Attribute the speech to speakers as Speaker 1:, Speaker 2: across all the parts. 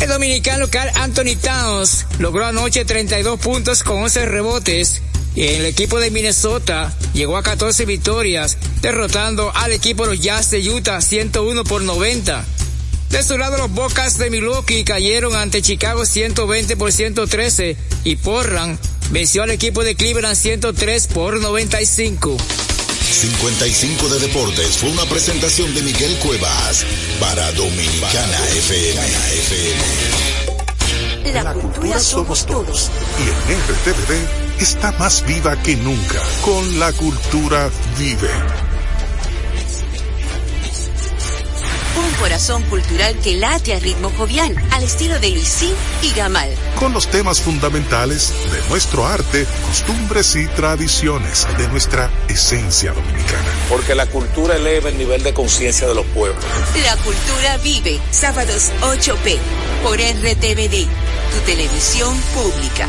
Speaker 1: El dominicano local Anthony Towns logró anoche 32 puntos con 11 rebotes y el equipo de Minnesota llegó a 14 victorias, derrotando al equipo de los Jazz de Utah 101 por 90. De su lado, los Bocas de Milwaukee cayeron ante Chicago 120 por 113 y Portland venció al equipo de Cleveland 103 por 95.
Speaker 2: 55 de Deportes fue una presentación de Miguel Cuevas para Dominicana FM.
Speaker 3: La, cultura, somos todos.
Speaker 4: Y en RTVD está más viva que nunca. Con la cultura vive.
Speaker 3: Un corazón cultural que late a ritmo jovial, al estilo de Luisín y Gamal.
Speaker 4: Con los temas fundamentales de nuestro arte, costumbres y tradiciones, de nuestra esencia dominicana.
Speaker 5: Porque la cultura eleva el nivel de conciencia de los pueblos.
Speaker 3: La cultura vive, sábados 8p, por RTVD, tu televisión pública.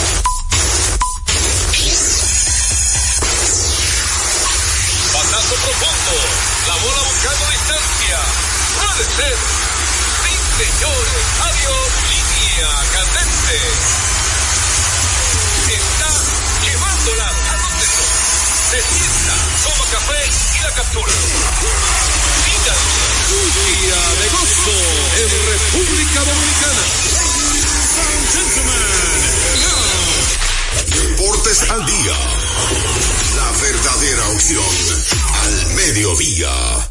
Speaker 6: Línea candente. Está llevándola a donde no. Se sienta, toma café y la captura. Mira, un día de gozo en República Dominicana.
Speaker 2: Deportes al día. La verdadera opción al mediodía.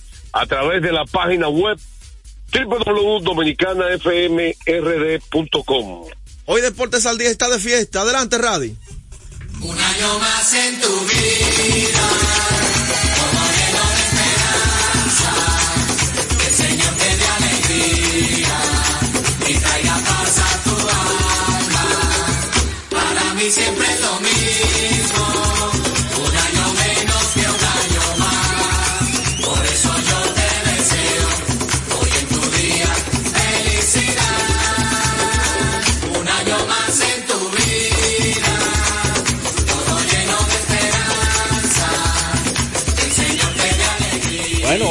Speaker 7: a través de la página web www.dominicanafmrd.com.
Speaker 8: Hoy Deportes al Día está de fiesta. Adelante, Radi.
Speaker 9: Un año más en tu vida, como lleno de esperanza, que el Señor te dé alegría y traiga paz a tu alma. Para mí siempre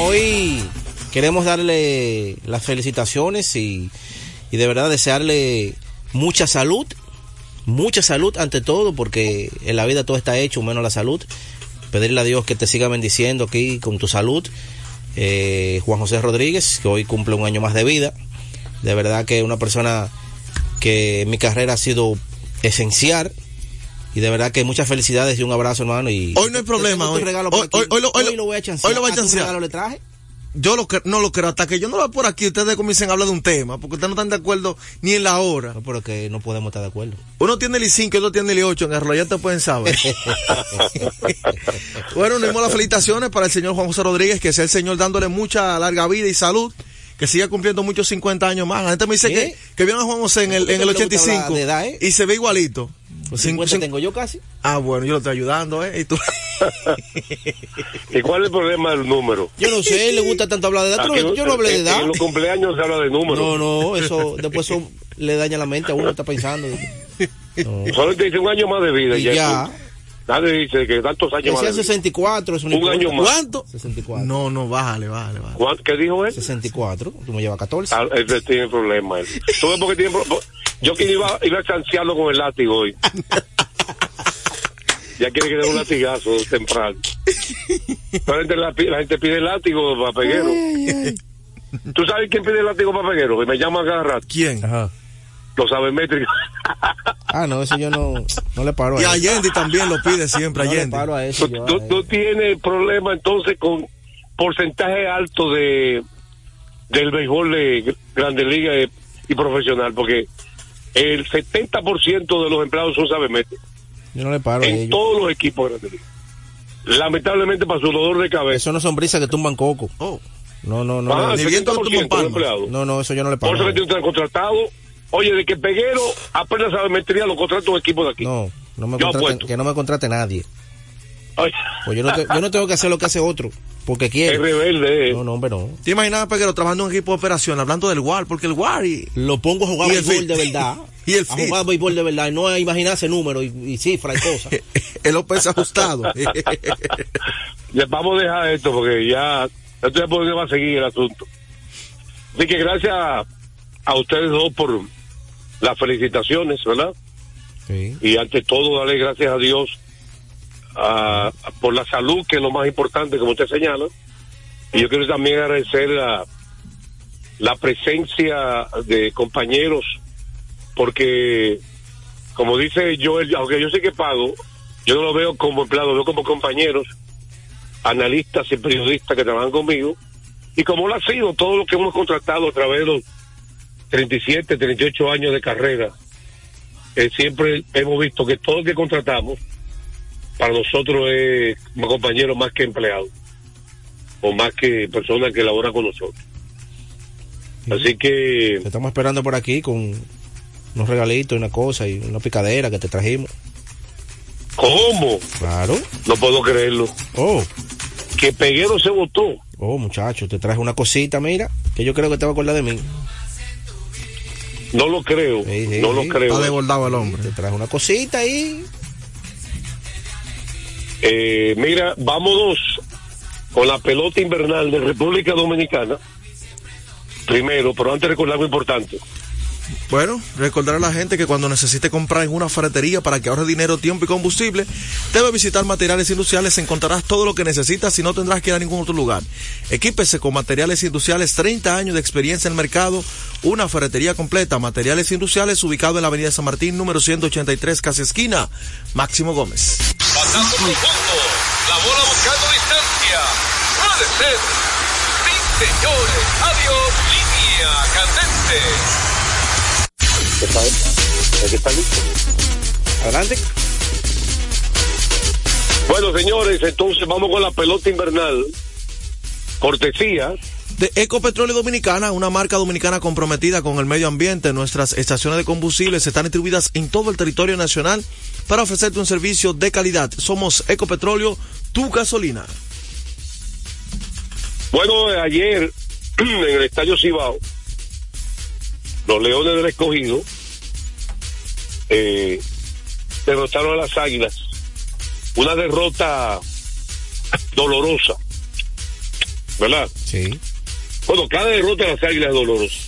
Speaker 9: hoy
Speaker 10: queremos darle las felicitaciones y, de verdad desearle mucha salud, mucha salud ante todo, porque en la vida todo está hecho, menos la salud. Pedirle a Dios que te siga bendiciendo aquí con tu salud. Eh, Juan José Rodríguez, que hoy cumple un año más de vida. De verdad que una persona que en mi carrera ha sido esencial. Y de verdad que muchas felicidades y un abrazo, hermano. Y
Speaker 8: Hoy no hay problema. Hoy,
Speaker 10: regalo
Speaker 8: hoy, hoy- hoy lo, hoy lo-
Speaker 10: voy a chancear.
Speaker 8: hoy lo voy a
Speaker 10: ¿A
Speaker 8: chancear.
Speaker 10: regalo le traje?
Speaker 8: Yo lo que, no lo creo, hasta que yo no lo vea por aquí, ustedes comiencen a hablar de un tema, porque ustedes no están de acuerdo ni en la hora.
Speaker 10: No, pero que no podemos estar de acuerdo.
Speaker 8: Uno tiene el I5 y otro tiene el I8 en Arroyo, ya te pueden saber. bueno, unimos las felicitaciones para el señor Juan José Rodríguez, que sea el señor dándole mucha larga vida y salud, que siga cumpliendo muchos 50 años más. La gente me dice
Speaker 10: ¿Qué?
Speaker 8: que, que vieron a Juan José en el, en el
Speaker 10: ¿Por qué le gusta
Speaker 8: 85
Speaker 10: hablar de edad, eh?
Speaker 8: y se ve igualito. Cin-
Speaker 10: 50
Speaker 8: cin-
Speaker 10: tengo yo casi.
Speaker 8: Ah, bueno, yo lo estoy ayudando, ¿eh? Y tú...
Speaker 7: ¿Y cuál es el problema del número?
Speaker 10: Yo no sé, le gusta tanto hablar de edad. No- yo no hablé de
Speaker 7: en-
Speaker 10: edad.
Speaker 7: En los cumpleaños se habla de números.
Speaker 10: No, no, eso después eso le daña la mente a uno, está pensando. No.
Speaker 7: Solo te dice un año más de vida.
Speaker 10: Y
Speaker 7: ya.
Speaker 10: ya.
Speaker 7: Nadie dice que tantos años
Speaker 10: Decía
Speaker 7: más.
Speaker 10: 64, eso no
Speaker 7: Un
Speaker 10: importa.
Speaker 7: año más.
Speaker 8: ¿Cuánto?
Speaker 10: 64.
Speaker 8: No, no, bájale, bájale, bájale.
Speaker 7: ¿Cuánto- ¿Qué dijo él?
Speaker 10: 64, tú me llevas 14.
Speaker 7: Ah, él tiene problemas. él. ¿Tú ves por qué tiene pro- Yo que iba, iba a chancearlo con el látigo hoy. ya quiere que dé un latigazo temprano. Pero la, la gente pide látigo para peguero. ¿Tú sabes quién pide látigo para peguero? Que me llama cada rato.
Speaker 8: ¿Quién?
Speaker 10: Ajá.
Speaker 7: Los sabemétricos.
Speaker 10: Ah, no, eso yo no, no le paro a
Speaker 8: Y
Speaker 10: eso.
Speaker 8: Allende también lo pide siempre,
Speaker 10: No le
Speaker 8: Allende.
Speaker 10: paro a eso.
Speaker 7: tú,
Speaker 10: yo a
Speaker 7: tú-
Speaker 10: eso.
Speaker 7: tú tienes problema entonces con porcentaje alto de del béisbol de Grande Liga y, y profesional, porque el 70% de los empleados son sabemétricos
Speaker 10: Yo no le paro a
Speaker 7: en
Speaker 10: ellos.
Speaker 7: todos los equipos de Grande Liga. Lamentablemente para su dolor de cabeza.
Speaker 10: Eso no son brisas que tumban coco.
Speaker 8: Oh,
Speaker 10: No, no, no.
Speaker 7: Ah,
Speaker 10: no,
Speaker 8: ni bien que lo
Speaker 7: 70%
Speaker 8: tumban
Speaker 7: de
Speaker 8: palmas.
Speaker 7: empleados.
Speaker 10: no, no, eso yo no le
Speaker 7: Por
Speaker 10: paro.
Speaker 7: eso
Speaker 10: a
Speaker 7: que tiene un contratado. Oye, de que Peguero apenas sabemetría lo contrata un equipo de aquí.
Speaker 10: No, no me
Speaker 7: Yo
Speaker 10: contraten,
Speaker 7: apuesto.
Speaker 10: que no me contrate nadie.
Speaker 7: Ay,
Speaker 10: Pues yo no, te- yo no tengo que hacer lo que hace otro, porque
Speaker 7: es
Speaker 10: quiero.
Speaker 7: rebelde. eh.
Speaker 10: No, no, hombre, no.
Speaker 8: ¿Te imaginas a Peguero trabajando en un equipo de operación, hablando del WAR? Porque el WAR y...
Speaker 10: Lo pongo a jugar béisbol
Speaker 8: fit.
Speaker 10: de verdad.
Speaker 8: Y el
Speaker 10: a
Speaker 8: fit.
Speaker 10: jugar béisbol de verdad y no a imaginarse números y, y cifras y cosas.
Speaker 8: el OPS ajustado.
Speaker 7: Les vamos a dejar esto porque ya esto ya por dónde va a seguir el asunto. Así que gracias a, a ustedes dos por las felicitaciones, ¿verdad?
Speaker 10: Sí.
Speaker 7: Y ante todo, darle gracias a Dios a- por la salud, que es lo más importante, como usted señala. Y yo quiero también agradecer la, la presencia de compañeros, porque, como dice Joel, aunque yo sé que pago, yo no lo veo como empleado, lo veo como compañeros, analistas y periodistas que trabajan conmigo. Y como lo ha sido todo lo que hemos contratado a través de los 37, 38 años de carrera, eh, siempre hemos visto que todo lo que contratamos para nosotros es como compañero más que empleado o más que persona que labora con nosotros. Así que
Speaker 10: Te estamos esperando por aquí con unos regalitos, una cosa y una picadera que te trajimos.
Speaker 7: ¿cómo?
Speaker 10: Claro.
Speaker 7: No puedo creerlo.
Speaker 10: Oh,
Speaker 7: Que Peguero se votó.
Speaker 10: oh, muchacho, te traje una cosita, mira, que yo creo que te va a acordar de mí.
Speaker 7: No lo creo.
Speaker 10: Sí, sí,
Speaker 7: no lo creo.
Speaker 8: Está desbordado el hombre.
Speaker 10: Te traje una cosita ahí.
Speaker 7: Eh, mira, vámonos con la pelota invernal de República Dominicana. Primero, pero antes recordar algo importante.
Speaker 8: Bueno, recordar a la gente que cuando necesite comprar en una ferretería para que ahorre dinero, tiempo y combustible, debe visitar materiales industriales. Encontrarás todo lo que necesitas y no tendrás que ir a ningún otro lugar. Equípese con materiales industriales, 30 años de experiencia en el mercado, una ferretería completa. Materiales industriales ubicado en la avenida San Martín, número 183, casi esquina. Máximo Gómez.
Speaker 6: Batazo profundo. La bola buscando distancia. Puede ser. Sí, señores. Adiós. Línea candente.
Speaker 7: ¿Está, ¿Es que está listo?
Speaker 10: Adelante.
Speaker 7: Bueno, señores, entonces vamos con la pelota invernal. Cortesía.
Speaker 8: De Ecopetróleo Dominicana, una marca dominicana comprometida con el medio ambiente. Nuestras estaciones de combustibles están distribuidas en todo el territorio nacional para ofrecerte un servicio de calidad. Somos Ecopetróleo, tu gasolina.
Speaker 7: Bueno, ayer en el Estadio Cibao, los Leones del Escogido eh, derrotaron a las Águilas. Una derrota dolorosa, ¿verdad?
Speaker 10: Sí.
Speaker 7: Bueno, cada derrota de las Águilas es dolorosa.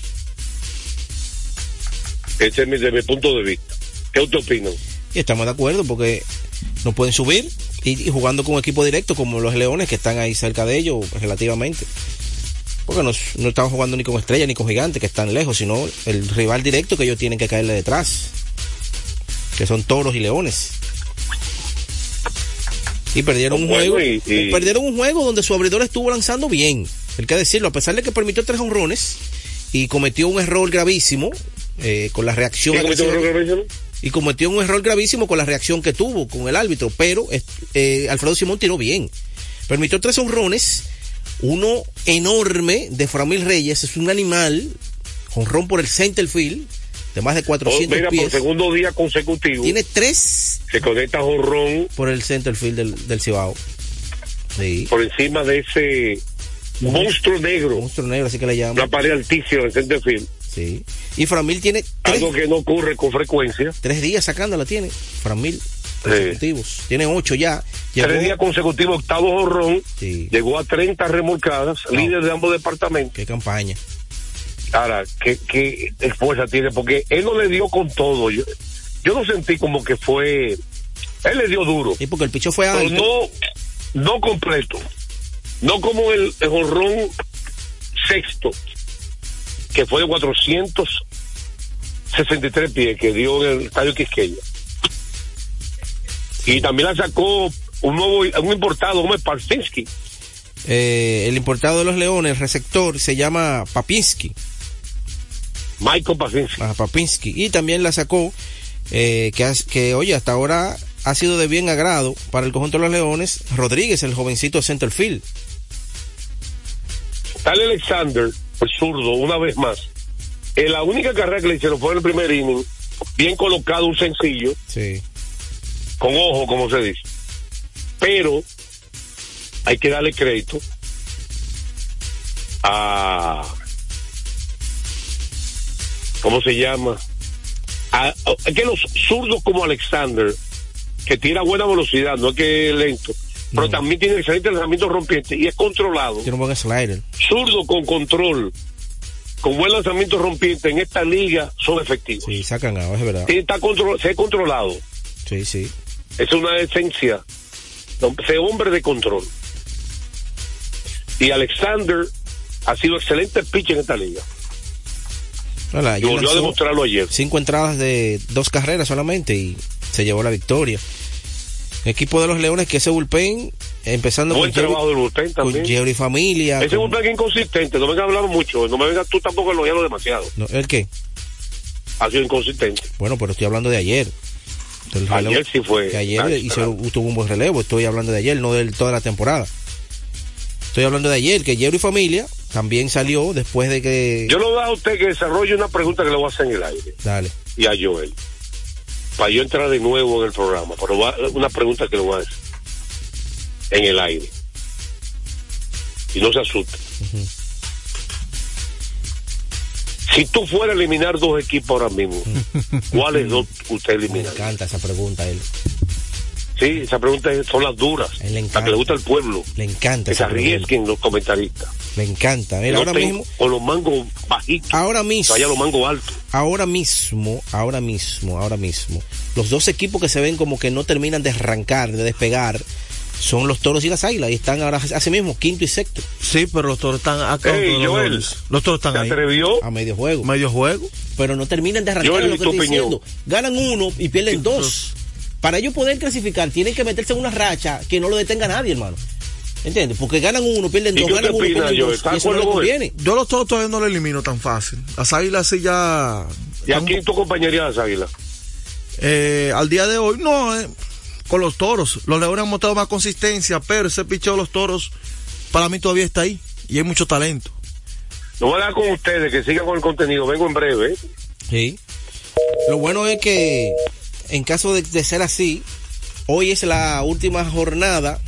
Speaker 7: Ese es mi, de mi punto de vista. ¿Qué usted opina?
Speaker 10: Y estamos de acuerdo porque no pueden subir y, y jugando con un equipo directo como los Leones que están ahí cerca de ellos relativamente. Porque no, no están jugando ni con estrellas ni con gigantes que están lejos, sino el rival directo que ellos tienen que caerle detrás. Que son toros y leones. Y perdieron un juego.
Speaker 7: y- y-
Speaker 10: Perdieron un juego donde su abridor estuvo lanzando bien. Hay que decirlo, a pesar de que permitió tres honrones y cometió un error gravísimo eh, con la reacción
Speaker 7: ¿Quién cometió
Speaker 10: agresiva-
Speaker 7: un error gravísimo?
Speaker 10: y cometió un error gravísimo con la reacción que tuvo con el árbitro, pero eh, Alfredo Simón tiró bien. Permitió tres honrones, uno enorme de Framil Reyes, es un animal, honrón por el center field, de más de
Speaker 7: Oh,
Speaker 10: 400
Speaker 7: mira, por segundo día consecutivo
Speaker 10: Tiene tres
Speaker 7: se conecta Jorrón
Speaker 10: por el center field del, del Cibao. Sí.
Speaker 7: por encima de ese monstruo negro,
Speaker 10: Monstruo negro, así que le
Speaker 7: una
Speaker 10: llaman.
Speaker 7: pared altísima en center field.
Speaker 10: Sí. Y Framil tiene tres,
Speaker 7: Algo que no ocurre con frecuencia.
Speaker 10: tres días sacándola, tiene. Framil. Consecutivos. Tiene ocho ya. Llegó-
Speaker 7: Tres días consecutivos, octavo jorrón. Llegó a 30 remolcadas, líder de ambos departamentos.
Speaker 10: Qué campaña.
Speaker 7: Ahora, ¿qué, qué fuerza tiene? Porque él no le dio con todo. Yo, yo lo sentí como que fue. Él le dio duro.
Speaker 10: Y porque el picho fue alto.
Speaker 7: no, no completo. No como el, el jonrón sexto, que fue de 463 pies, que dio en el estadio Quisqueya. Y también la sacó un nuevo, un importado, como es Parsinski.
Speaker 10: Eh, el importado de los Leones, el receptor, se llama Papinski.
Speaker 7: Michael Papinski.
Speaker 10: Ah, Papinski. Y también la sacó, eh, que, que, oye, hasta ahora ha sido de bien agrado para el conjunto de los Leones, Rodríguez, el jovencito centerfield.
Speaker 7: Tal Alexander, el zurdo, una vez más. En la única carrera que le hicieron fue en el primer inning, bien colocado, un sencillo,
Speaker 10: Sí.
Speaker 7: Con ojo, como se dice. Pero hay que darle crédito a. ¿Cómo se llama? A, a- es que los zurdos como Alexander, que tira buena velocidad, no es que es lento, pero también tiene excelente lanzamiento rompiente y es controlado.
Speaker 10: Tiene un buen slider.
Speaker 7: Zurdo con control, con buen lanzamiento rompiente en esta liga son efectivos.
Speaker 10: Sí, sacan a, es verdad.
Speaker 7: Está control, se ha controlado.
Speaker 10: Sí, sí.
Speaker 7: Es una esencia. Ser hombre de control. Y Alexander ha sido excelente pitch en esta liga.
Speaker 10: Hola,
Speaker 7: Y volvió a demostrarlo ayer.
Speaker 10: Cinco entradas de dos carreras solamente y se llevó la victoria. El equipo de los Leones que ese bullpen, empezando
Speaker 7: Buen
Speaker 10: con Jerry-
Speaker 7: trabajo del bullpen
Speaker 10: con
Speaker 7: también.
Speaker 10: Jerry Familia.
Speaker 7: Ese es
Speaker 10: con-
Speaker 7: un plan inconsistente. No me vengas a hablar mucho. No me vengas tú tampoco a elogiarlo demasiado.
Speaker 10: no, ¿El qué?
Speaker 7: Ha sido inconsistente.
Speaker 10: Bueno, pero estoy hablando de ayer. Del
Speaker 7: Ayer sí fue.
Speaker 10: que ayer
Speaker 7: Ah,
Speaker 10: hizo- tuvo un buen relevo. Estoy hablando de ayer, no de toda la temporada. Estoy hablando de ayer, que Jerry Familia también salió después de que...
Speaker 7: Yo lo dejo a usted que desarrolle una pregunta que le voy a hacer en el aire.
Speaker 10: Dale.
Speaker 7: y a Joel. Para yo entrar de nuevo en el programa. Pero va- una pregunta que le voy a hacer. En el aire. Y no se asuste. Si tú fueras a eliminar dos equipos ahora mismo, ¿cuáles dos usted
Speaker 10: Me
Speaker 7: elimina?
Speaker 10: encanta esa pregunta a él.
Speaker 7: Sí, esa pregunta es- son las duras.
Speaker 10: A él le
Speaker 7: Las
Speaker 10: encanta.
Speaker 7: que le gusta al pueblo.
Speaker 10: Le encanta
Speaker 7: Que se
Speaker 10: esa
Speaker 7: arriesguen los comentaristas.
Speaker 10: Me encanta. Mira, ahora mismo,
Speaker 7: Con los mangos bajitos.
Speaker 10: ahora mismo,
Speaker 7: Vaya los mangos altos.
Speaker 10: ahora mismo, ahora mismo, ahora mismo, los dos equipos que se ven como que no terminan de arrancar, de despegar, son los toros y las águilas. Y están ahora, así mismo, quinto y sexto.
Speaker 8: Sí, pero los toros están acá.
Speaker 7: Ey,
Speaker 8: los,
Speaker 7: Joel,
Speaker 8: Leones. los toros están
Speaker 7: ¿Se
Speaker 8: ahí.
Speaker 7: atrevió?
Speaker 10: A medio juego.
Speaker 8: Medio juego.
Speaker 10: Pero no terminan de arrancar
Speaker 7: Joel,
Speaker 10: lo que estoy
Speaker 7: opinión.
Speaker 10: diciendo. Ganan uno y pierden dos. Para ellos poder clasificar, tienen que meterse en una racha que no lo detenga nadie, hermano. ¿Entiendes? Porque ganan uno, pierden
Speaker 7: ¿Y
Speaker 10: dos, ganan uno, pierden dos.
Speaker 7: ¿Está
Speaker 10: Y eso no conviene.
Speaker 8: Yo los toros todavía no lo elimino tan fácil. Las águilas sí ya.
Speaker 7: ¿Y a quién tu compañería de las águilas?
Speaker 8: Eh, al día de hoy, no, eh, con los toros. Los leones han mostrado más consistencia, pero ese picheo de los toros, para mí todavía está ahí. Y hay mucho talento.
Speaker 7: No voy a hablar con ustedes, que sigan con el contenido. Vengo en breve. ¿eh?
Speaker 10: Sí. Lo bueno es que, en caso de, de ser así, hoy es la última jornada.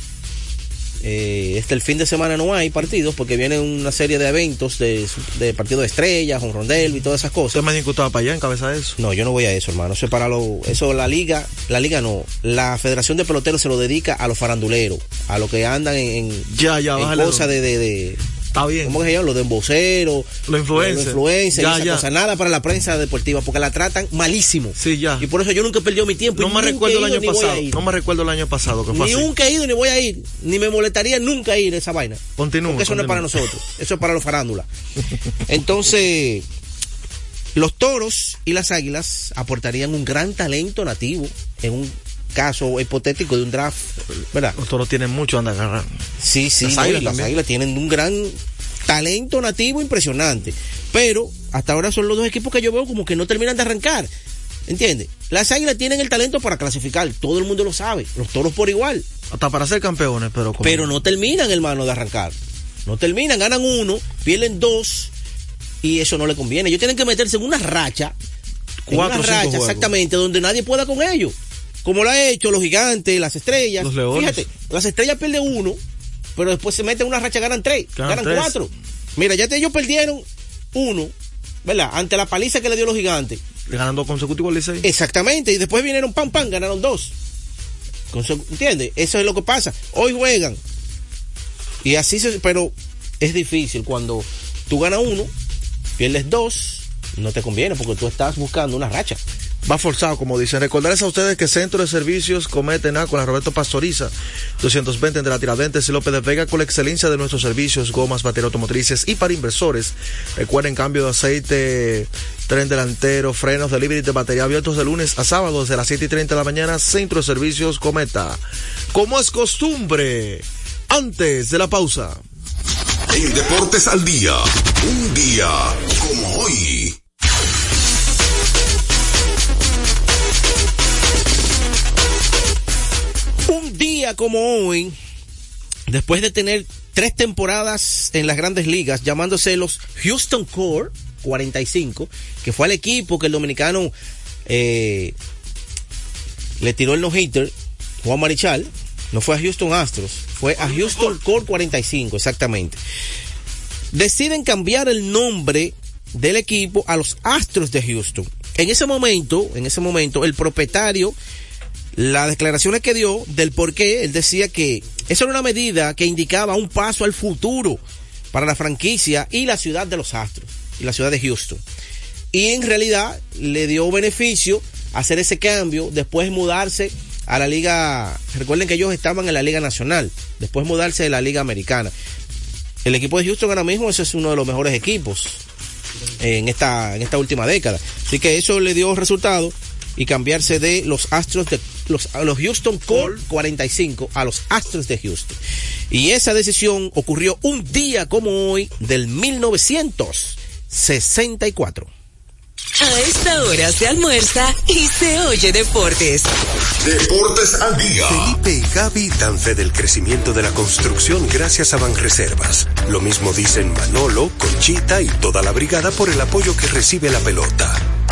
Speaker 10: Eh, este el fin de semana no hay partidos porque viene una serie de eventos de, de partido de estrellas, con rondel y todas esas cosas.
Speaker 8: Usted me para allá en cabeza de eso.
Speaker 10: No, yo no voy a eso, hermano. Eso es para lo, eso la liga, la liga no. La Federación de Peloteros se lo dedica a los faranduleros, a los que andan en, en,
Speaker 8: Ya, ya,
Speaker 10: en cosas de, de, de-
Speaker 8: Está bien.
Speaker 10: ¿cómo que se llama? Los de emboceros,
Speaker 8: Los influencers.
Speaker 10: los influencers,
Speaker 8: Ya,
Speaker 10: esa
Speaker 8: ya.
Speaker 10: cosa. Nada para la prensa deportiva, porque la tratan malísimo.
Speaker 8: Sí, ya.
Speaker 10: Y por eso yo nunca he perdido mi tiempo.
Speaker 8: No me recuerdo el año pasado. No me recuerdo el año pasado que fue
Speaker 10: Ni
Speaker 8: así.
Speaker 10: nunca he ido ni voy a ir. Ni me molestaría nunca ir a esa vaina.
Speaker 8: Continúa.
Speaker 10: Porque eso no es para nosotros. Eso es para los farándulas. Entonces, los toros y las águilas aportarían un gran talento nativo en un caso hipotético de un draft, ¿verdad?
Speaker 8: Los toros tienen mucho anda agarrar.
Speaker 10: Sí, sí,
Speaker 8: Las
Speaker 10: no,
Speaker 8: águilas
Speaker 10: las
Speaker 8: también.
Speaker 10: águilas tienen un gran talento nativo impresionante. Pero hasta ahora son los dos equipos que yo veo como que no terminan de arrancar. ¿Entiendes? Las águilas tienen el talento para clasificar, todo el mundo lo sabe. Los toros por igual.
Speaker 8: Hasta para ser campeones, pero como-
Speaker 10: Pero no terminan, hermano, de arrancar. No terminan, ganan uno, pierden dos. Y eso no le conviene. Ellos tienen que meterse en una racha. En
Speaker 8: Cuatro
Speaker 10: una
Speaker 8: o cinco
Speaker 10: racha,
Speaker 8: juegos.
Speaker 10: exactamente, donde nadie pueda con ellos. Como lo ha hecho los gigantes, las estrellas.
Speaker 8: Los leones.
Speaker 10: Fíjate, las estrellas pierden uno, pero después se meten en una racha, ganan tres,
Speaker 8: Ganan
Speaker 10: ganan,
Speaker 8: tres.
Speaker 10: cuatro. Mira, ya te, ellos perdieron uno, ¿verdad? Ante la paliza que le dio los gigantes.
Speaker 8: Le ganan dos consecutivos al Licey.
Speaker 10: Exactamente, y después vinieron pam pam, ganaron dos. ¿Entiendes? Eso es lo que pasa. Hoy juegan. Y así se, pero es difícil cuando tú ganas uno, pierdes dos, no te conviene porque tú estás buscando una racha.
Speaker 8: Va forzado, como dicen. Recordarles a ustedes que Centro de Servicios Cometen con la Roberto Pastoriza, 220 de la Tiradentes y López de Vega con la excelencia de nuestros servicios, gomas, baterías automotrices y para inversores. Recuerden cambio de aceite, tren delantero, frenos, delivery de batería abiertos de lunes a sábado desde las 7 y 30 de la mañana. Centro de Servicios Cometa. Como es costumbre, antes de la pausa.
Speaker 2: En Deportes al Día, un día como hoy.
Speaker 10: Como hoy, después de tener tres temporadas en las grandes ligas, llamándose los Houston Core 45, que fue el equipo que el dominicano eh, le tiró el no-hitter, Juan Marichal, no fue a Houston Astros, fue a Houston Core 45, exactamente. Deciden cambiar el nombre del equipo a los Astros de Houston. En ese momento, en ese momento, el propietario, las declaraciones que dio del por qué, él decía que eso era una medida que indicaba un paso al futuro para la franquicia y la ciudad de los Astros, y la ciudad de Houston. Y en realidad le dio beneficio hacer ese cambio, después mudarse a la liga, recuerden que ellos estaban en la liga nacional, después mudarse de la liga americana. El equipo de Houston ahora mismo ese es uno de los mejores equipos en esta, en esta última década. Así que eso le dio resultado y cambiarse de los Astros de los, a los Houston Core 45 a los Astros de Houston. Y esa decisión ocurrió un día como hoy del 1964.
Speaker 11: A esta hora se almuerza y se oye deportes.
Speaker 2: Deportes al Día.
Speaker 12: Felipe y Gaby dan fe del crecimiento de la construcción gracias a Banreservas. Lo mismo dicen Manolo, Conchita y toda la brigada por el apoyo que recibe la pelota.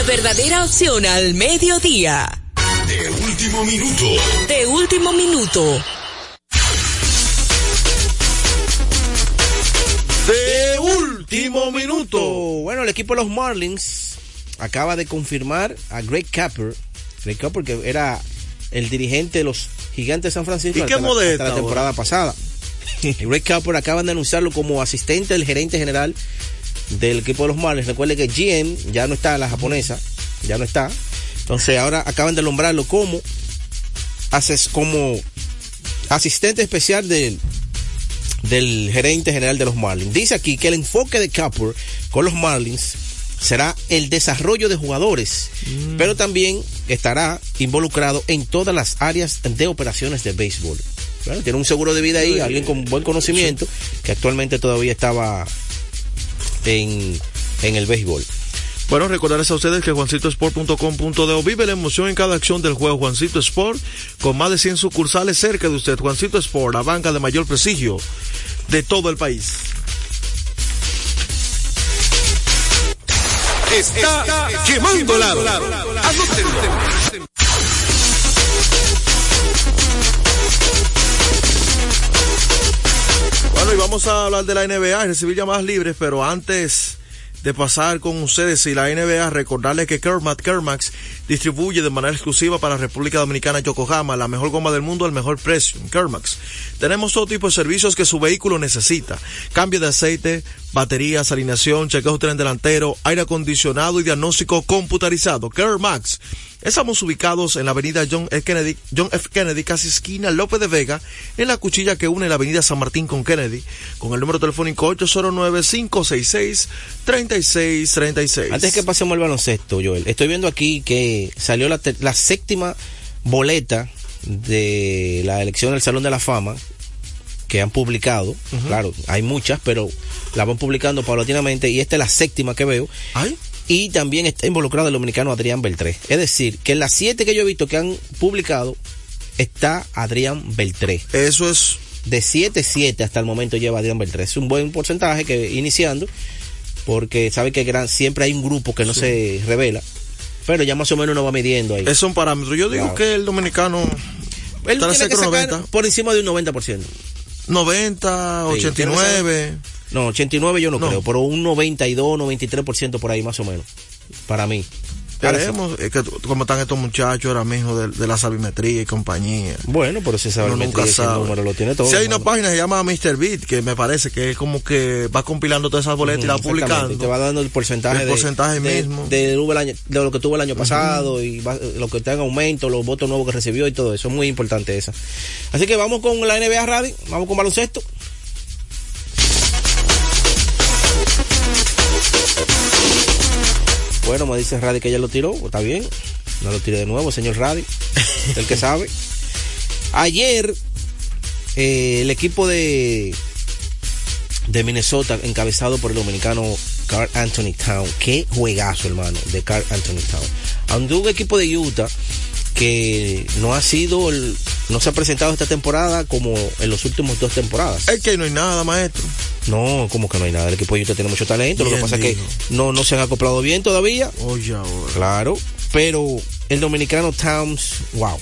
Speaker 11: la verdadera opción al mediodía.
Speaker 2: De último minuto.
Speaker 11: De último minuto.
Speaker 10: De último minuto. Bueno, el equipo de los Marlins acaba de confirmar a Greg Capper. Greg Capper que era el dirigente de los gigantes de San Francisco
Speaker 8: ¿Y qué
Speaker 10: hasta la- hasta la temporada pasada. Greg Capper acaban de anunciarlo como asistente del gerente general del equipo de los Marlins. Recuerde que GM ya no está, la japonesa, ya no está. Entonces ahora acaban de nombrarlo como, como asistente especial del, del gerente general de los Marlins. Dice aquí que el enfoque de Capper con los Marlins será el desarrollo de jugadores, pero también estará involucrado en todas las áreas de operaciones de béisbol. Bueno, tiene un seguro de vida ahí, alguien con buen conocimiento, que actualmente todavía estaba en, en el béisbol.
Speaker 8: Bueno, recordarles a ustedes que juancitosport.com.de vive la emoción en cada acción del juego Juancito Sport, con más de 100 sucursales cerca de usted. Juancito Sport, la banca de mayor prestigio de todo el país.
Speaker 6: Está, quemando lado.
Speaker 8: Bueno, y vamos a hablar de la NBA y recibir llamadas libres, pero antes de pasar con ustedes y la NBA, recordarles que Kermax Kermax distribuye de manera exclusiva para República Dominicana Yokohama la mejor goma del mundo al mejor precio. Kermax. Tenemos todo tipo de servicios que su vehículo necesita. Cambio de aceite, baterías, alineación, chequeo tren delantero, aire acondicionado y diagnóstico computarizado. Kermax. Estamos ubicados en la avenida John F. Kennedy, John F. Kennedy, casi esquina López de Vega, en la cuchilla que une la avenida San Martín con Kennedy, con el número telefónico 809-566-3636.
Speaker 10: Antes que pasemos al baloncesto, Joel, estoy viendo aquí que salió la, la séptima boleta de la elección del Salón de la Fama que han publicado. Claro, hay muchas, pero la van publicando paulatinamente y esta es la séptima que veo. Y también está involucrado el dominicano Adrián Beltré. Es decir, que en las siete que yo he visto que han publicado está Adrián Beltré.
Speaker 8: Eso es...
Speaker 10: De 7-7 hasta el momento lleva Adrián Beltré. Es un buen porcentaje que iniciando, porque sabe que gran, siempre hay un grupo que no
Speaker 8: Sí.
Speaker 10: se revela, pero ya más o menos uno va midiendo ahí.
Speaker 8: Es un parámetro. Yo digo
Speaker 10: Claro.
Speaker 8: que el dominicano
Speaker 10: Él tiene que sacar
Speaker 8: 90.
Speaker 10: por encima de un 90%.
Speaker 8: 90,
Speaker 10: Sí,
Speaker 8: 89.
Speaker 10: No, 89 yo no,
Speaker 8: No.
Speaker 10: creo, pero un 92, 93% por ahí más o menos, para mí.
Speaker 8: Veremos es que, como están estos muchachos ahora mismo de, de la sabimetría y compañía.
Speaker 10: Bueno, pero si
Speaker 8: Uno nunca
Speaker 10: ese
Speaker 8: sabe.
Speaker 10: número lo tiene todo.
Speaker 8: Si hay una página que se llama Mr. Beat, que me parece que es como que va compilando todas esas boletas y la publicando.
Speaker 10: Te va dando el porcentaje,
Speaker 8: El
Speaker 10: de,
Speaker 8: porcentaje
Speaker 10: de-
Speaker 8: mismo.
Speaker 10: De, el año- de lo que tuvo el año pasado y va- lo que está en aumento, los votos nuevos que recibió y todo eso. Es muy importante esa. Así que vamos con la NBA Radio, vamos con baloncesto. Bueno, me dice Radi que ya lo tiró, está bien. No lo tire de nuevo, señor Radi, el que sabe. Ayer, eh, el equipo de, de Minnesota, encabezado por el dominicano Carl Anthony Town. Qué juegazo, hermano, de Carl Anthony Town. Un equipo de Utah que no ha sido, el- no se ha presentado esta temporada como en los últimos dos temporadas.
Speaker 8: Es que no hay nada, maestro.
Speaker 10: No, como que no hay nada. El equipo de Utah tiene mucho talento. lo que pasa es que no, no se han acoplado bien todavía.
Speaker 8: Oye, ahora.
Speaker 10: Claro. Pero el dominicano Towns, wow.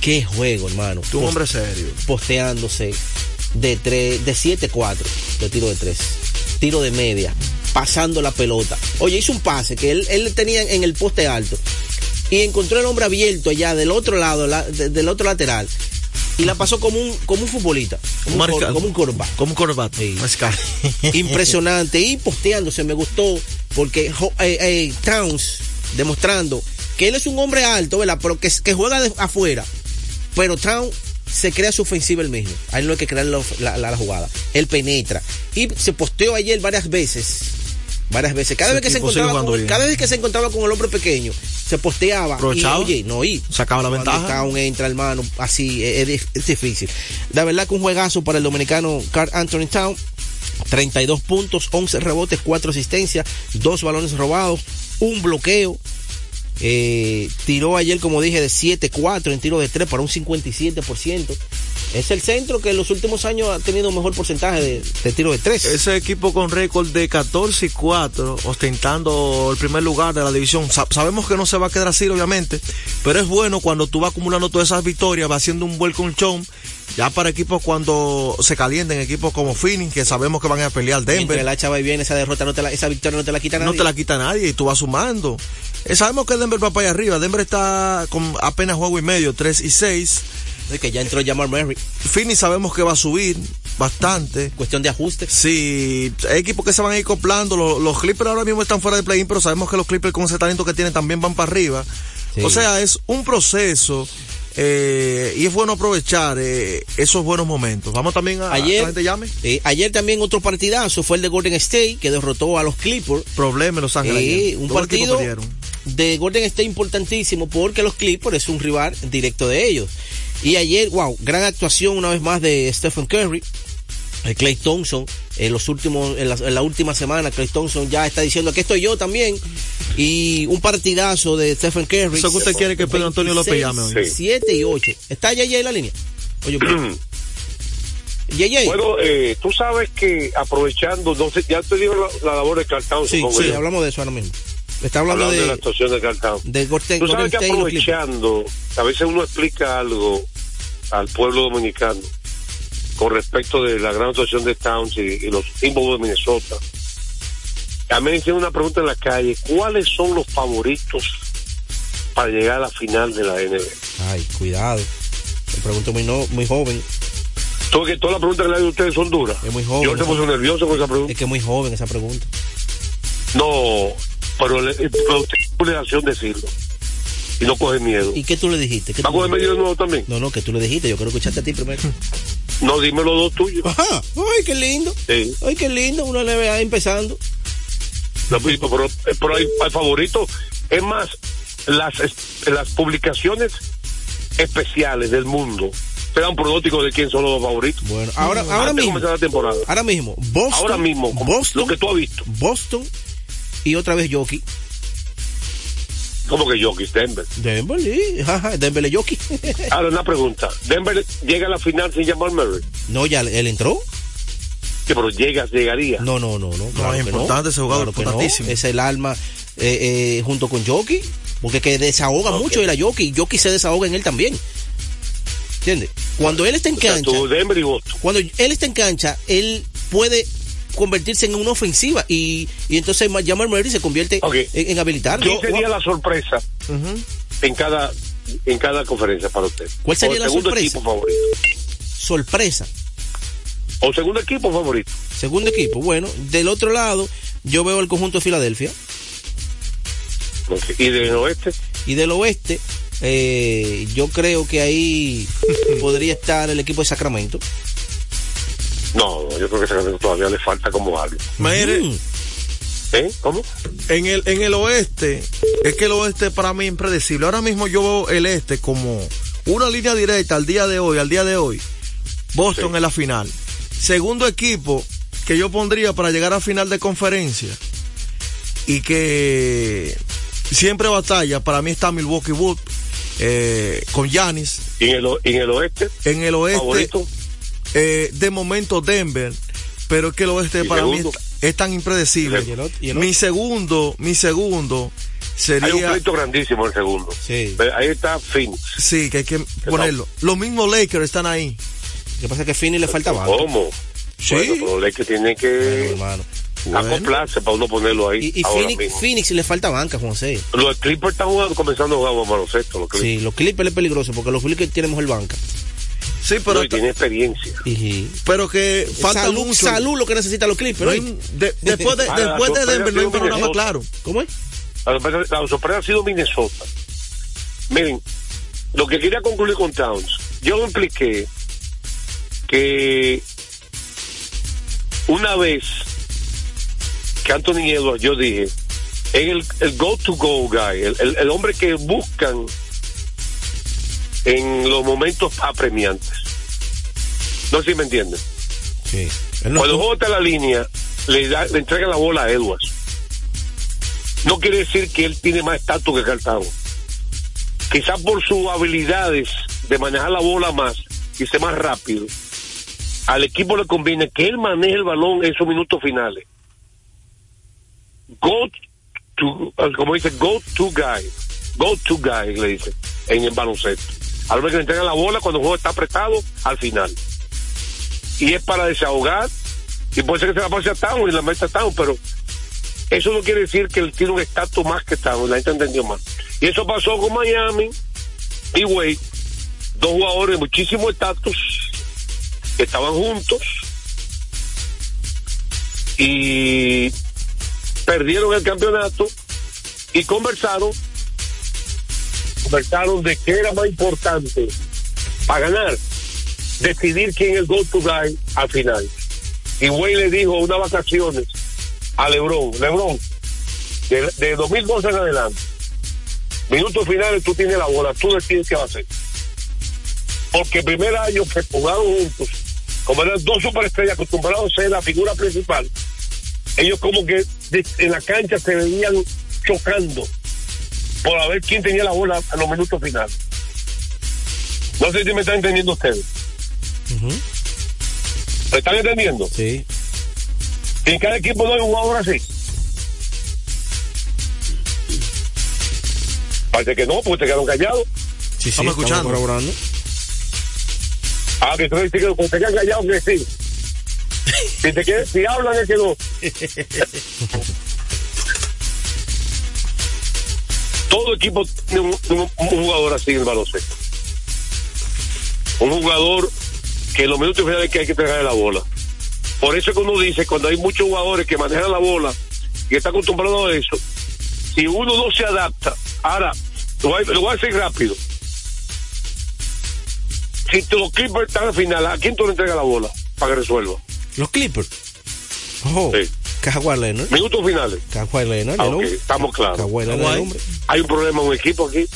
Speaker 10: Qué juego, hermano.
Speaker 8: Tú un hombre serio.
Speaker 10: Posteándose de tres, de 7-4 de tiro de tres. Tiro de media. Pasando la pelota. Oye, hizo un pase que él, él tenía en el poste alto. Y encontró el hombre abierto allá del otro lado, la- de- del otro lateral. Y la pasó como un, como un futbolista. Como un, cor- como un quarterback.
Speaker 8: Como un quarterback.
Speaker 10: Sí. Impresionante. Y posteándose, me gustó. Porque eh, eh, Towns demostrando que él es un hombre alto, ¿verdad? Pero que, que juega de afuera. Pero Towns se crea su ofensiva él mismo. A él no hay que crear la, la- la- la jugada. Él penetra. Y se posteó ayer varias veces. Varias veces. Cada vez que se encontraba con, cada vez que se encontraba con el hombre pequeño, se posteaba. Y,
Speaker 8: Aprovechaba.
Speaker 10: oye, no, y
Speaker 8: Sacaba la ventaja.
Speaker 10: Town entra, hermano, así es, es- es difícil. La verdad que un juegazo para el dominicano Carl Anthony Town. 32 puntos, 11 rebotes, 4 asistencias, 2 balones robados, un bloqueo. Eh, tiró ayer, como dije, de 7-4 en tiro de 3 para un 57%. Es el centro que en los últimos años ha tenido un mejor porcentaje de, de tiro de 3.
Speaker 8: Ese equipo con récord de 14 y 4, ostentando el primer lugar de la división. Sa- sabemos que no se va a quedar así, obviamente, pero es bueno cuando tú vas acumulando todas esas victorias, va haciendo un buen colchón. Ya para equipos cuando se calienten, equipos como Phoenix, que sabemos que van a pelear
Speaker 10: Mientras
Speaker 8: Denver,
Speaker 10: la chava y viene esa derrota, no te la- esa victoria no te la quita nadie.
Speaker 8: no te la quita nadie y tú vas sumando. Eh, sabemos que Denver va para allá arriba. Denver está con apenas juego y medio, 3 y 6.
Speaker 10: Es que ya entró Jamal Murray.
Speaker 8: Phoenix sabemos que va a subir bastante.
Speaker 10: Cuestión de ajuste.
Speaker 8: Sí, hay equipos que se van a ir acoplando. Los, los Clippers ahora mismo están fuera de play-in, pero sabemos que los Clippers con ese talento que tienen también van para arriba.
Speaker 10: Sí.
Speaker 8: O sea, es un proceso eh, y es bueno aprovechar eh, esos buenos momentos. Vamos también a, a que
Speaker 10: Ayer,
Speaker 8: la gente llame.
Speaker 10: eh, ayer también otro partidazo fue el de Golden State que derrotó a los Clippers.
Speaker 8: Problema en Los Ángeles.
Speaker 10: Un
Speaker 8: equipos
Speaker 10: partido
Speaker 8: perdieron.
Speaker 10: De Golden State importantísimo porque los Clippers es un rival directo de ellos. Y ayer, wow, gran actuación una vez más de Stephen Curry. Clay Thompson, en los últimos, en la, en la última semana, Clay Thompson ya está diciendo aquí estoy yo también. Y un partidazo de Stephen Curry.
Speaker 8: Eso que usted quiere que Pedro Antonio López llame hoy.
Speaker 10: 7 y 8. ¿Está ya, ya en la línea? Oye, pues.
Speaker 7: Bueno, eh, tú sabes que aprovechando, no sé, ya te digo la, la labor de Carl.
Speaker 10: Sí, sí, hablamos de eso ahora mismo. Está hablando,
Speaker 7: Hablando de, la
Speaker 10: de,
Speaker 7: actuación de Towns.
Speaker 10: de Golden,
Speaker 7: Tú sabes que aprovechando, a veces uno explica algo al pueblo dominicano con respecto de la gran actuación de Towns y, y los Timberwolves de Minnesota. Me hicieron una pregunta en la calle, ¿cuáles son los favoritos para llegar a la final de la NBA?
Speaker 10: Ay, cuidado. Me pregunto muy, no, muy joven.
Speaker 7: Todo que todas las preguntas que le hago a ustedes son duras.
Speaker 10: Es muy joven.
Speaker 7: Yo se puso nervioso con esa pregunta.
Speaker 10: Es que es muy joven esa pregunta.
Speaker 7: No, pero, usted tiene obligación de decirlo. Y no coge miedo.
Speaker 10: ¿Y qué tú le dijiste? ¿Qué
Speaker 7: ¿Va a coger medio de nuevo también?
Speaker 10: No, no, que tú le dijiste. Yo quiero escucharte a ti primero.
Speaker 7: No, dime los dos tuyos.
Speaker 10: Ajá. Ay, qué lindo.
Speaker 7: Sí.
Speaker 10: Ay, qué lindo. Una NBA empezando.
Speaker 7: No, pero, pero- pero hay, hay favoritos. Es más, las, las publicaciones especiales del mundo te dan pronóstico de quién son los dos favoritos.
Speaker 10: Bueno, ahora, ahora
Speaker 7: Antes de
Speaker 10: mismo.
Speaker 7: comenzar la temporada.
Speaker 10: Ahora mismo. Boston.
Speaker 7: Ahora mismo,
Speaker 10: Boston.
Speaker 7: lo que tú has visto.
Speaker 10: Boston. Y otra vez Yoki.
Speaker 7: Como que Jokic, Denver.
Speaker 10: Denver, sí. Ajá, Denver es Yoki.
Speaker 7: Ahora una pregunta. ¿Denver llega a la final sin llamar Murray?
Speaker 10: no, ya él entró.
Speaker 7: Sí, pero llega, llegaría.
Speaker 10: No, no, no, no. Claro
Speaker 8: es
Speaker 10: que
Speaker 8: importante ese jugador,
Speaker 10: Claro que no.
Speaker 8: importantísimo.
Speaker 10: Es el alma eh, eh, junto con Yoki. Porque que desahoga mucho él a Yoki. Y Yoki se desahoga en él también. ¿Entiendes? Cuando él está en
Speaker 7: O sea,
Speaker 10: cancha.
Speaker 7: tú, Denver y Boston.
Speaker 10: Cuando él está en cancha, él puede convertirse en una ofensiva y, y entonces Jamal Murray se convierte en, en habilitarlo.
Speaker 7: ¿Quién sería la sorpresa en cada en cada conferencia para usted?
Speaker 10: ¿Cuál sería la
Speaker 7: segundo
Speaker 10: sorpresa?
Speaker 7: equipo favorito.
Speaker 10: Sorpresa.
Speaker 7: O segundo equipo favorito.
Speaker 10: Segundo equipo. Bueno, del otro lado, yo veo el conjunto de Filadelfia.
Speaker 7: Y del oeste.
Speaker 10: Y del oeste, eh, yo creo que ahí podría estar el equipo de Sacramento.
Speaker 7: No, no, yo creo que todavía le falta como algo.
Speaker 8: Mire,
Speaker 10: Mm.
Speaker 7: ¿Eh? ¿Cómo?
Speaker 8: en el, en el oeste, es que el oeste para mí es impredecible. Ahora mismo yo veo el este como una línea directa al día de hoy, al día de hoy. Boston
Speaker 7: Sí.
Speaker 8: en la final. Segundo equipo que yo pondría para llegar a final de conferencia y que siempre batalla, para mí está Milwaukee Bucks eh, con Giannis.
Speaker 7: ¿Y en el, en el oeste?
Speaker 8: En el oeste,
Speaker 7: ¿Favorito?
Speaker 8: Eh, de momento Denver, pero es que el oeste
Speaker 7: ¿Y
Speaker 8: para mí es, es tan impredecible.
Speaker 10: ¿Y el otro? ¿Y el
Speaker 8: Mi segundo, mi segundo
Speaker 7: Hay un
Speaker 8: sería,
Speaker 7: pleito grandísimo en el segundo.
Speaker 10: Sí.
Speaker 7: Ahí está Phoenix.
Speaker 8: sí, que hay que ponerlo. Los mismos Lakers están ahí.
Speaker 10: Lo que pasa es que a Finney le falta banca.
Speaker 7: ¿Cómo?
Speaker 8: Sí.
Speaker 7: Bueno, pero los Lakers tienen
Speaker 10: Bueno,
Speaker 7: que
Speaker 10: hermano.
Speaker 7: acoplarse para uno ponerlo ahí.
Speaker 10: Y, y
Speaker 7: ahora
Speaker 10: Phoenix,
Speaker 7: mismo.
Speaker 10: Phoenix le falta banca, José.
Speaker 7: Los Clippers están jugando, comenzando a jugar baloncesto. Los Clippers.
Speaker 10: Sí, los Clippers es peligroso porque los Clippers tienen mejor banca.
Speaker 8: Sí, pero,
Speaker 7: No, y tiene experiencia.
Speaker 8: Pero que falta
Speaker 10: salud,
Speaker 8: mucho.
Speaker 10: salud lo que necesitan los Clippers.
Speaker 8: No después de,
Speaker 7: Ah,
Speaker 8: después de Denver no hay
Speaker 7: ha sido
Speaker 8: panorama
Speaker 7: Minnesota.
Speaker 8: claro.
Speaker 10: ¿Cómo es?
Speaker 7: La sorpresa, la sorpresa ha sido Minnesota. Miren, lo que quería concluir con Towns, yo impliqué que una vez que Anthony Edwards, yo dije, es el, el go-to-go guy, el, el- el hombre que buscan en los momentos apremiantes. No sé si me entienden.
Speaker 10: Sí. No
Speaker 7: Cuando en la línea, le, da, le entrega la bola a Edwards. No quiere decir que él tiene más estatus que Cartago. Quizás por sus habilidades de manejar la bola más y ser más rápido, al equipo le conviene que él maneje el balón en sus minutos finales. Go to, como dice, go to guy. Go to guy, le dice, en el baloncesto. Al que le entrega la bola cuando el juego está apretado, al final y es para desahogar y puede ser que se la pase a Town y la meta a Town, pero eso no quiere decir que él tiene un estatus más que Town, la gente entendió mal. Y eso pasó con Miami y Wade, dos jugadores de muchísimo estatus que estaban juntos y perdieron el campeonato y conversaron conversaron de qué era más importante para ganar decidir quién es el go-to guy al final. Y Wayne le dijo unas vacaciones a Lebron, Lebron, de, de 2012 en adelante, minutos finales tú tienes la bola, tú decides qué va a hacer. Porque el primer año que jugaron juntos, como eran dos superestrellas acostumbrados a ser la figura principal, ellos como que en la cancha se venían chocando por a ver quién tenía la bola a los minutos finales. No sé si me están entendiendo ustedes. ¿Me están entendiendo?
Speaker 10: Sí.
Speaker 7: En cada equipo no hay un jugador así. Parece que no, porque te quedaron callados.
Speaker 10: Sí, sí,
Speaker 8: Estamos escuchando.
Speaker 10: corroborando.
Speaker 7: Ah, que tú dices que porque te quedan callados que sí. Si, te quedan- si hablan es que no. Todo equipo tiene un, un- un jugador así en el baloncesto. Un jugador que en los minutos finales que hay que pegarle la bola. Por eso es que uno dice, cuando hay muchos jugadores que manejan la bola y están acostumbrados a eso, si uno no se adapta, ahora, lo voy, a- lo voy a decir rápido. Si los Clippers están al final, ¿a quién tú le entregas la bola para que resuelva?
Speaker 10: Los Clippers. Oh,
Speaker 7: Sí.
Speaker 10: Kawhi Leonard.
Speaker 7: Minutos finales.
Speaker 10: Kawhi Leonard,
Speaker 7: Ah, estamos claros.
Speaker 10: Kawhi Leonard.
Speaker 7: Hay un problema en un equipo aquí.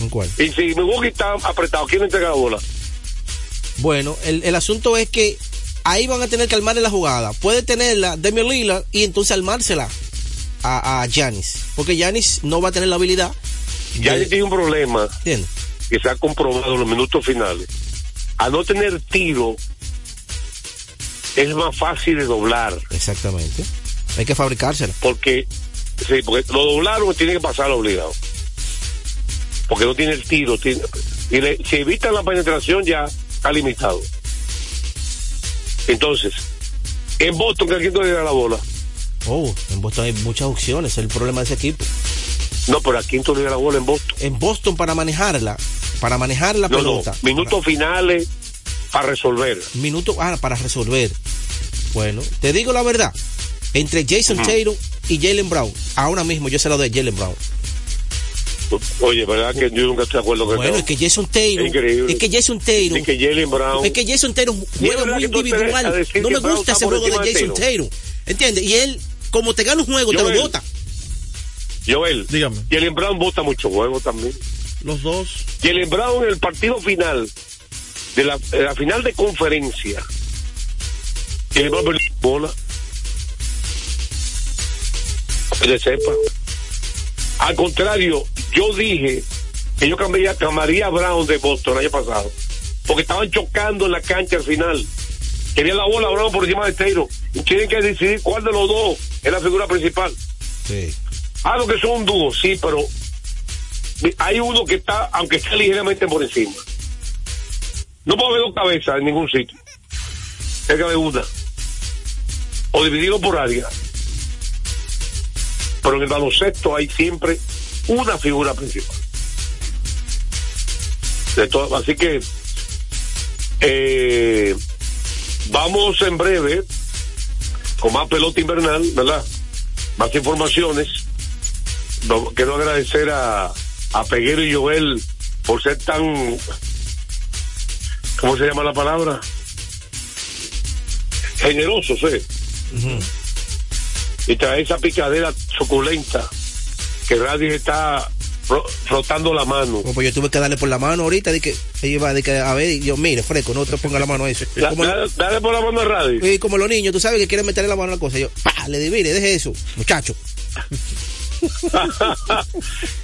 Speaker 10: ¿En cuál?
Speaker 7: Y si Milwaukee está apretado, ¿quién le entrega la bola?
Speaker 10: Bueno, el, el asunto es que ahí van a tener que armarle la jugada. Puede tenerla Demi Lillard y entonces armársela a, a Giannis. Porque Giannis no va a tener la habilidad.
Speaker 7: Ya
Speaker 10: de-
Speaker 7: tiene un problema
Speaker 10: ¿Entiendes?
Speaker 7: que se ha comprobado en los minutos finales. A no tener tiro, es más fácil de doblar.
Speaker 10: Exactamente. Hay que fabricársela.
Speaker 7: Porque, sí, porque lo doblaron y tiene que pasar obligado. Porque no tiene el tiro. tiene- y le- si evitan la penetración ya está limitado. Entonces, en Boston, ¿a quién le da la bola?
Speaker 10: Oh, en Boston hay muchas opciones. Es el problema de ese equipo.
Speaker 7: No, pero ¿a quién le das la bola en Boston?
Speaker 10: En Boston para manejarla, para manejar la
Speaker 7: No, no,
Speaker 10: pelota.
Speaker 7: minutos finales para resolver.
Speaker 10: Minutos ah, para resolver. Bueno, te digo la verdad. Entre Jason
Speaker 7: Ujú.
Speaker 10: Tatum y Jalen Brown, ahora mismo yo se lo doy a Jalen Brown.
Speaker 7: Oye, ¿verdad que yo nunca estoy de acuerdo con
Speaker 10: Bueno, es que Jason Tatum,
Speaker 7: Increíble.
Speaker 10: es que Jason Tatum,
Speaker 7: Y que Jalen Brown.
Speaker 10: es que Jason
Speaker 7: es
Speaker 10: juega muy
Speaker 7: que te
Speaker 10: individual. No
Speaker 7: que
Speaker 10: me gusta ese juego de Jason Tatum. ¿Entiendes? Y él, como te gana un juego, te
Speaker 7: Joel.
Speaker 10: lo bota.
Speaker 7: Joel,
Speaker 8: Dígame.
Speaker 7: Jalen Brown vota mucho juego también.
Speaker 8: Los dos.
Speaker 7: Jalen Brown en el partido final, de la, de la final de conferencia, Jalen Brown perdió bola. Que se sepa. Al contrario, yo dije que yo cambiaría, a Brown de Boston el año pasado, porque estaban chocando en la cancha al final. Quería la bola Brown por encima de Taylor. Y tienen que decidir cuál de los dos es la figura principal.
Speaker 10: Sí.
Speaker 7: Ah, lo que son un dúo, sí, pero hay uno que está, aunque esté ligeramente por encima. No puede haber dos cabezas en ningún sitio. Tiene que haber una. O dividido por área. Pero en el baloncesto hay siempre una figura principal. Así que eh, vamos en breve con más pelota invernal, ¿verdad? Más informaciones. Quiero agradecer a, a Peguero y Joel por ser tan, ¿cómo se llama la palabra? Generosos, ¿eh? Y traer esa picadera suculenta que Radio está fro- frotando la mano.
Speaker 10: Pues yo tuve que darle por la mano ahorita, de que iba de que, a ver, y yo, mire, fresco, no te ponga la mano a eso. Como,
Speaker 7: Dale, dale por la mano a Radio.
Speaker 10: y como los niños, tú sabes que quieren meterle la mano a la cosa. Yo, pa, le di, mire, deje eso, muchacho.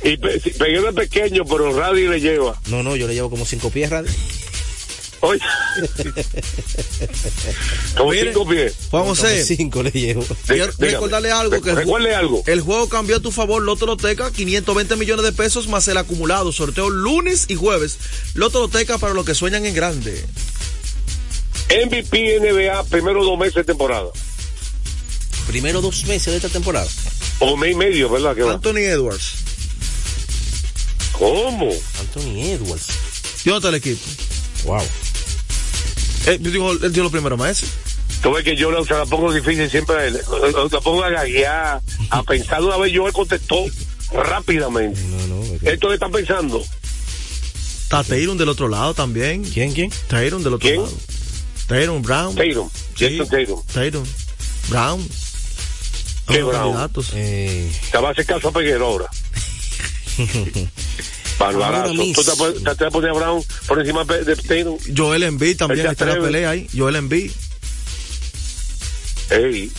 Speaker 7: y Pe- Peguero es pequeño, pero Radio le lleva.
Speaker 10: No, no, yo le llevo como cinco pies, radio.
Speaker 7: Oye. Como cinco pies.
Speaker 8: Juan José,
Speaker 10: Cinco le llevo.
Speaker 8: quiero
Speaker 7: Dígame.
Speaker 8: recordarle algo. Que el,
Speaker 7: Recuerde algo.
Speaker 8: el juego cambió a tu favor. Loto Loteca, 520 millones de pesos más el acumulado. Sorteo lunes y jueves. Loto Loteca para los que sueñan en grande.
Speaker 7: MVP NBA, primero dos meses de temporada.
Speaker 10: Primero dos meses de esta temporada.
Speaker 7: O mes y medio, ¿verdad? Va?
Speaker 8: Anthony Edwards.
Speaker 7: ¿Cómo?
Speaker 10: Anthony Edwards.
Speaker 8: ¿Y dónde está el equipo?
Speaker 10: Wow.
Speaker 8: Eh, dijo, él dio los primeros meses.
Speaker 7: Tú ves que yo la- se la pongo difícil siempre a él. La pongo a gaguear, a pensar. Una vez yo él contestó rápidamente.
Speaker 10: No, no. que-
Speaker 7: Esto que están pensando.
Speaker 8: Está Tatum del otro lado también.
Speaker 10: ¿Quién, quién?
Speaker 8: Tatum del otro
Speaker 7: ¿Quién?
Speaker 8: lado. Tatum Brown.
Speaker 7: Tatum.
Speaker 8: Sí.
Speaker 7: Tatum.
Speaker 8: Tatum. Brown.
Speaker 7: ¿Qué Brown?
Speaker 8: candidatos.
Speaker 10: Eh,
Speaker 7: Te va a hacer caso a Peguero ahora. Barbarazo.
Speaker 10: Ahora mismo.
Speaker 7: ¿Tú te, te a poner a Brown por encima de Tatum?
Speaker 8: Joel Embiid también está en la pelea ahí. Joel Embiid.
Speaker 7: Ey,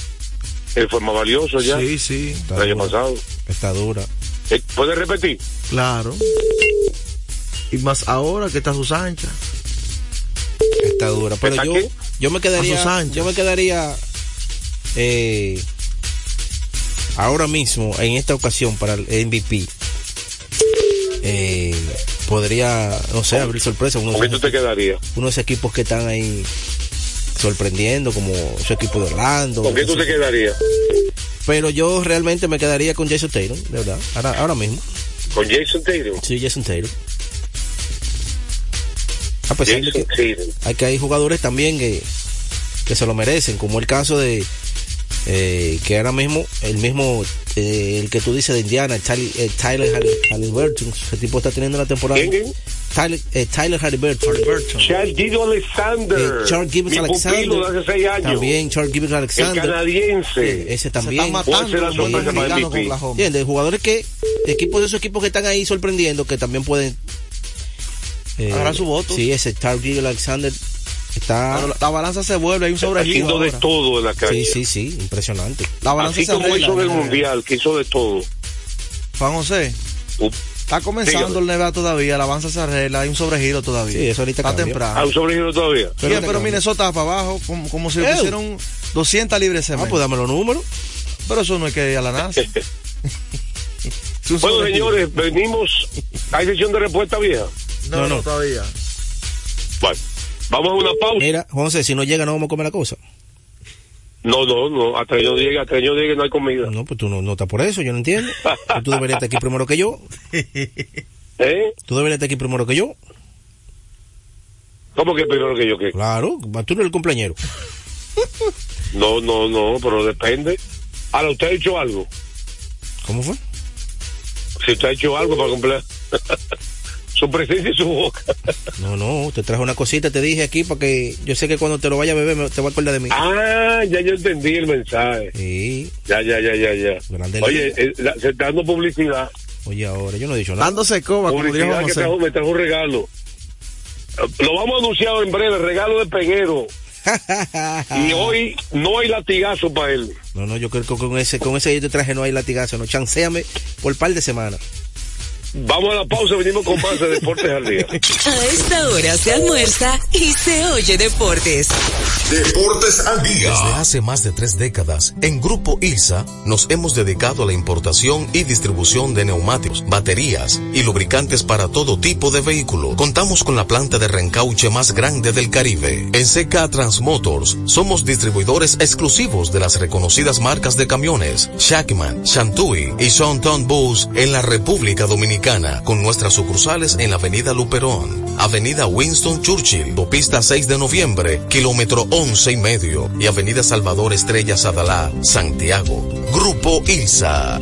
Speaker 7: él fue más valioso ya.
Speaker 8: Sí, sí.
Speaker 7: El año pasado.
Speaker 10: está dura.
Speaker 7: Eh, ¿Puedes repetir?
Speaker 8: Claro. Y más ahora que está sus anchas.
Speaker 10: Está dura. Pero
Speaker 7: ¿Está
Speaker 10: yo,
Speaker 7: qué?
Speaker 10: Yo me
Speaker 8: a
Speaker 10: quedaría, yo me quedaría eh, ahora mismo en esta ocasión para el MVP. Eh, podría, no sé, abrir sorpresa. Uno
Speaker 7: ¿Con
Speaker 10: de,
Speaker 7: qué tú te quedarías?
Speaker 10: uno de esos equipos que están ahí sorprendiendo, como su equipo de Orlando.
Speaker 7: ¿Con qué tú te quedarías?
Speaker 10: Pero yo realmente me quedaría con Jason Taylor, de verdad. Ahora, ahora mismo.
Speaker 7: ¿Con Jason Taylor?
Speaker 10: Sí, Jason Taylor. A pesar de
Speaker 7: Jason
Speaker 10: que
Speaker 7: Taylor.
Speaker 10: hay que hay jugadores también que, que se lo merecen, como el caso de eh, que ahora mismo el mismo eh, el que tú dices de Indiana, el Tyler, eh, Tyler Hall- Halliburton, ese tipo está teniendo una temporada.
Speaker 7: ¿Quién?
Speaker 10: Tyler, eh, Tyler Halliburton.
Speaker 7: Charles Guido Alexander.
Speaker 10: Eh, Charles Gibbons
Speaker 7: mi
Speaker 10: Alexander.
Speaker 7: pupilo de hace seis años.
Speaker 10: También Charles Gibbons
Speaker 7: El
Speaker 10: Alexander.
Speaker 7: canadiense.
Speaker 10: Sí, ese también.
Speaker 7: Ser la MVP.
Speaker 10: Entiendes, jugadores que, equipos de esos equipos que están ahí sorprendiendo, que también pueden eh,
Speaker 8: Agarrar su voto.
Speaker 10: Sí, ese Charles Gibbons Alexander está.
Speaker 8: Pero la, la balanza se vuelve, hay un sobregiro.
Speaker 7: De todo en la
Speaker 10: Sí,
Speaker 7: cancha.
Speaker 10: sí, sí, impresionante.
Speaker 8: La balanza
Speaker 7: Así
Speaker 8: se
Speaker 7: como hizo
Speaker 8: ¿no?
Speaker 7: mundial, que hizo de todo.
Speaker 8: Juan José, está comenzando
Speaker 7: Dígame.
Speaker 8: el NBA todavía, la avanza se arregla, hay un sobregiro todavía.
Speaker 10: Sí, eso ahorita
Speaker 8: Está
Speaker 10: cambia.
Speaker 7: ¿Hay
Speaker 8: temprano.
Speaker 7: un sobregiro todavía?
Speaker 8: Sí, pero Minnesota va para abajo, como, como si le pusieron 200 libres
Speaker 10: Ah,
Speaker 8: semana.
Speaker 10: pues dame los números.
Speaker 8: Pero eso no hay que ir a la NASA.
Speaker 7: Bueno, señores, venimos. ¿Hay sesión de respuesta vieja?
Speaker 8: No,
Speaker 10: No,
Speaker 8: no,
Speaker 10: no.
Speaker 8: todavía.
Speaker 7: Bueno, vamos a una pausa.
Speaker 10: Mira, José, si no llega no vamos a comer la cosa.
Speaker 7: No, no, no. Hasta que yo llegue, hasta que yo llegue no hay comida.
Speaker 10: No, pues tú no, no estás por eso, yo no entiendo. Tú deberías estar aquí primero que yo.
Speaker 7: ¿Eh?
Speaker 10: Tú deberías estar aquí primero que yo.
Speaker 7: ¿Cómo que primero que yo qué?
Speaker 10: Claro, tú eres el cumpleañero.
Speaker 7: No, no, no, pero depende. Ahora, ¿usted ha hecho algo?
Speaker 10: ¿Cómo fue?
Speaker 7: Si usted ha hecho algo para cumplir su presencia y su boca.
Speaker 10: No, no, te traje una cosita, te dije aquí para que yo sé que cuando te lo vaya a beber te va a acordar de mí.
Speaker 7: Ah, ya yo entendí el mensaje.
Speaker 10: Sí,
Speaker 7: Ya, ya, ya, ya, ya.
Speaker 10: Grande
Speaker 7: Oye, eh, la- se está dando publicidad.
Speaker 10: oye, ahora yo no he dicho nada.
Speaker 8: Dándose coba, como
Speaker 7: que trajo, me trajo un regalo. Lo vamos a anunciar en breve, regalo de Peguero. Y hoy no hay latigazo para él.
Speaker 10: No, no, yo creo que con ese, con ese yo te traje no hay latigazo, no, chanceame por par de semanas.
Speaker 7: Vamos a la pausa, venimos con más de Deportes al Día.
Speaker 11: A esta hora se almuerza y se oye deportes.
Speaker 2: Deportes al día.
Speaker 13: Desde hace más de tres décadas, en Grupo ILSA nos hemos dedicado a la importación y distribución de neumáticos, baterías y lubricantes para todo tipo de vehículo. Contamos con la planta de reencauche más grande del Caribe. En CK Transmotors somos distribuidores exclusivos de las reconocidas marcas de camiones Shackman, Shantui y Sonton Bus en la República Dominicana, con nuestras sucursales en la Avenida Luperón, Avenida Winston Churchill, Autopista 6 de Noviembre, kilómetro 11 y medio, y Avenida Salvador Estrella Sadalá, Santiago. Grupo ILSA.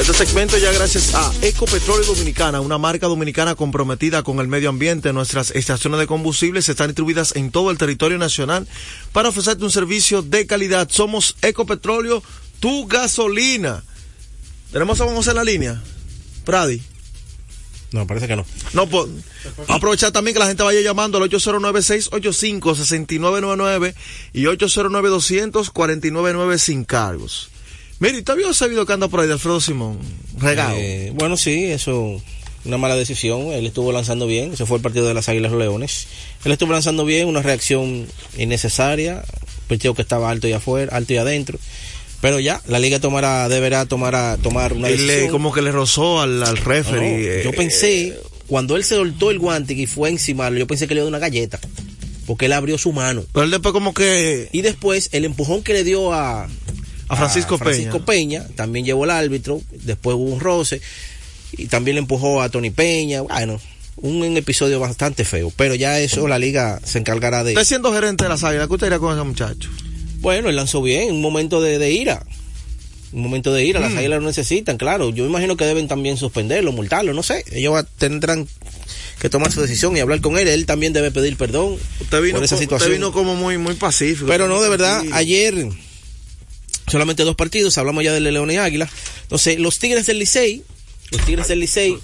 Speaker 8: Este segmento ya gracias a Ecopetróleo Dominicana, una marca dominicana comprometida con el medio ambiente. Nuestras estaciones de combustibles están distribuidas en todo el territorio nacional para ofrecerte un servicio de calidad. Somos Ecopetróleo, tu gasolina. Tenemos a Juan José en la línea. Pradi.
Speaker 10: No, parece que no.
Speaker 8: No, pues, aprovechar también que la gente vaya llamando al 809-685-6999 y 809-200-499 sin cargos. Mire, ¿usted había sabido que anda por ahí de Alfredo Simón? Regado.
Speaker 10: Eh, bueno, sí, eso una mala decisión. Él estuvo lanzando bien. Ese fue el partido de las Águilas Leones. Él estuvo lanzando bien, una reacción innecesaria. Partido que estaba alto y afuera, alto y adentro. Pero ya, la liga tomará, deberá tomar, a- tomar una
Speaker 8: le-
Speaker 10: decisión.
Speaker 8: como que le rozó al, al referee.
Speaker 10: No, yo
Speaker 8: eh,
Speaker 10: pensé, cuando él se soltó el guante y fue encima, yo pensé que le dio una galleta. Porque él abrió su mano.
Speaker 8: Pero él después como que...
Speaker 10: Y después, el empujón que le dio a...
Speaker 8: A Francisco
Speaker 10: Francisco Peña. También llevó el árbitro. Después hubo un roce. Y también le empujó a Tony Peña. Bueno, un episodio bastante feo. Pero ya eso la liga se encargará de...
Speaker 8: Usted siendo gerente de las águilas, ¿qué usted haría con ese muchacho?
Speaker 10: Bueno, él lanzó bien, un momento de, de ira. Un momento de ira, las
Speaker 8: Mm.
Speaker 10: águilas lo necesitan, claro. Yo imagino que deben también suspenderlo, multarlo, no sé. Ellos tendrán que tomar su decisión y hablar con él. Él también debe pedir perdón
Speaker 8: Usted vino,
Speaker 10: por esa situación.
Speaker 8: usted vino como muy, muy pacífico.
Speaker 10: Pero no, de verdad,
Speaker 8: Sí.
Speaker 10: ayer solamente dos partidos, hablamos ya de León y Águila. Entonces, los Tigres del Licey, los Tigres del Licey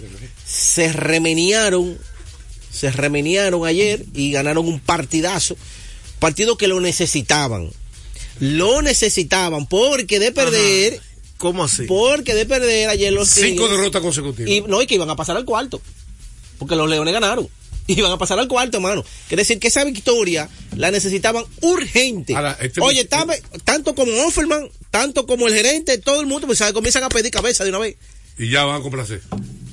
Speaker 10: se remeniaron, se remeniaron ayer y ganaron un partidazo. Partido que lo necesitaban. Lo necesitaban porque de perder,
Speaker 8: ¿Cómo así?
Speaker 10: porque de perder ayer los
Speaker 14: Cinco
Speaker 10: Tigres-
Speaker 14: derrotas consecutivas.
Speaker 10: y no, y que iban a pasar al cuarto. Porque los Leones ganaron. Iban a pasar al cuarto, hermano. Quiere decir que esa victoria la necesitaban urgente.
Speaker 14: Ahora, este-
Speaker 10: Oye, tanto como Offerman, tanto como el gerente, todo el mundo, pues ¿sabe? comienzan a pedir cabeza de una vez.
Speaker 14: Y ya van a complacer.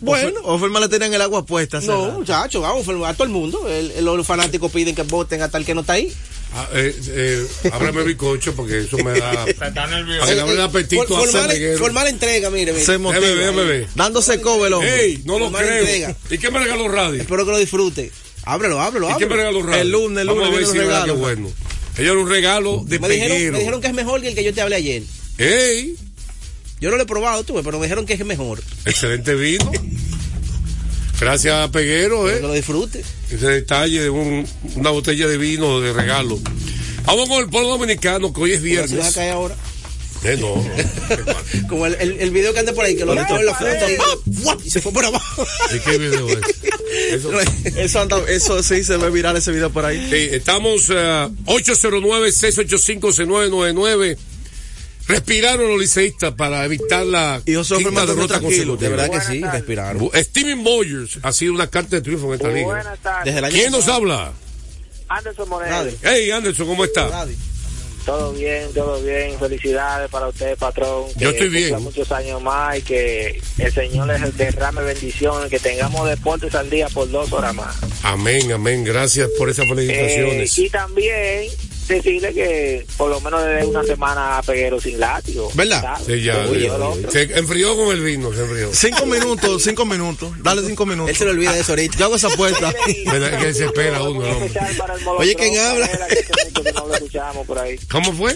Speaker 10: Bueno.
Speaker 8: Oferma le tenían el agua puesta.
Speaker 10: No, muchachos, vamos, a todo el mundo. El- el- los fanáticos piden que voten hasta el que no está ahí.
Speaker 14: Ah, eh, eh, ábrame bizcocho porque eso me da.
Speaker 15: Está nervioso.
Speaker 14: Para que el apetito
Speaker 10: For-
Speaker 14: a
Speaker 10: formal, formal entrega, mire, mire.
Speaker 8: Se motiva.
Speaker 14: Déjame ver.
Speaker 8: Dándose cobre el hombre.
Speaker 14: ¡Ey! No lo
Speaker 10: Formal
Speaker 14: creo.
Speaker 10: entrega.
Speaker 14: ¿Y qué me regaló radio?
Speaker 10: Espero que lo disfrute. Ábrelo, ábrelo,
Speaker 14: ¿Y qué me
Speaker 10: ábrelo.
Speaker 14: regaló radio?
Speaker 8: El lunes, el
Speaker 14: Vamos
Speaker 8: lunes
Speaker 14: a ver si bueno. Ella era un regalo de
Speaker 10: Me dijeron, me dijeron que es mejor que el que yo te hablé ayer.
Speaker 14: ¡Ey!
Speaker 10: Yo no lo he probado, tú, pero me dijeron que es mejor.
Speaker 14: Excelente vino. Gracias, Peguero,
Speaker 10: Que
Speaker 14: ¿eh?
Speaker 10: lo disfrute.
Speaker 14: Ese detalle de un- una botella de vino de regalo. Vamos con el pueblo dominicano, que hoy es
Speaker 10: Si vas a
Speaker 14: viernes.
Speaker 10: caer ahora.
Speaker 14: Eh, no, no.
Speaker 10: Como el, el, el video que anda por ahí, que lo metió en la foto y, y se fue por abajo.
Speaker 14: ¿Y qué video es? Eso-
Speaker 8: Eso, anda- eso sí se ve viral ese video por ahí.
Speaker 14: Sí, estamos eh, 809-685-6999. Respiraron los liceístas para evitar la
Speaker 8: Y José
Speaker 14: quinta
Speaker 8: Fernando
Speaker 14: derrota
Speaker 8: tranquilo.
Speaker 10: De
Speaker 14: consecutiva.
Speaker 10: verdad que sí, respiraron.
Speaker 14: Steven Boyers ha sido una carta de triunfo en esta liga.
Speaker 16: Buenas tardes.
Speaker 10: Desde el año
Speaker 14: ¿Quién nos habla?
Speaker 16: Anderson Moreno.
Speaker 14: Hey, Anderson, ¿cómo está?
Speaker 10: Nadie.
Speaker 16: Todo bien, todo bien. Felicidades para usted, patrón.
Speaker 14: Yo estoy bien.
Speaker 16: muchos años más y que el Señor les derrame bendiciones, que tengamos deportes al día por dos horas más.
Speaker 14: Amén, amén. Gracias por esas
Speaker 16: Eh,
Speaker 14: felicitaciones.
Speaker 16: y también decirle que por lo menos desde una semana a Peguero sin látigo.
Speaker 10: ¿Verdad?
Speaker 14: Sí, ya,
Speaker 16: Oye,
Speaker 14: ya.
Speaker 16: otro.
Speaker 14: Se enfrió con el vino, se enfrió.
Speaker 8: Cinco minutos, cinco minutos. Dale cinco minutos.
Speaker 10: Él se le olvida de eso ahorita.
Speaker 8: Yo hago esa apuesta.
Speaker 14: ¿Verdad que se espera uno,
Speaker 10: Oye, ¿quién habla?
Speaker 14: ¿Cómo fue?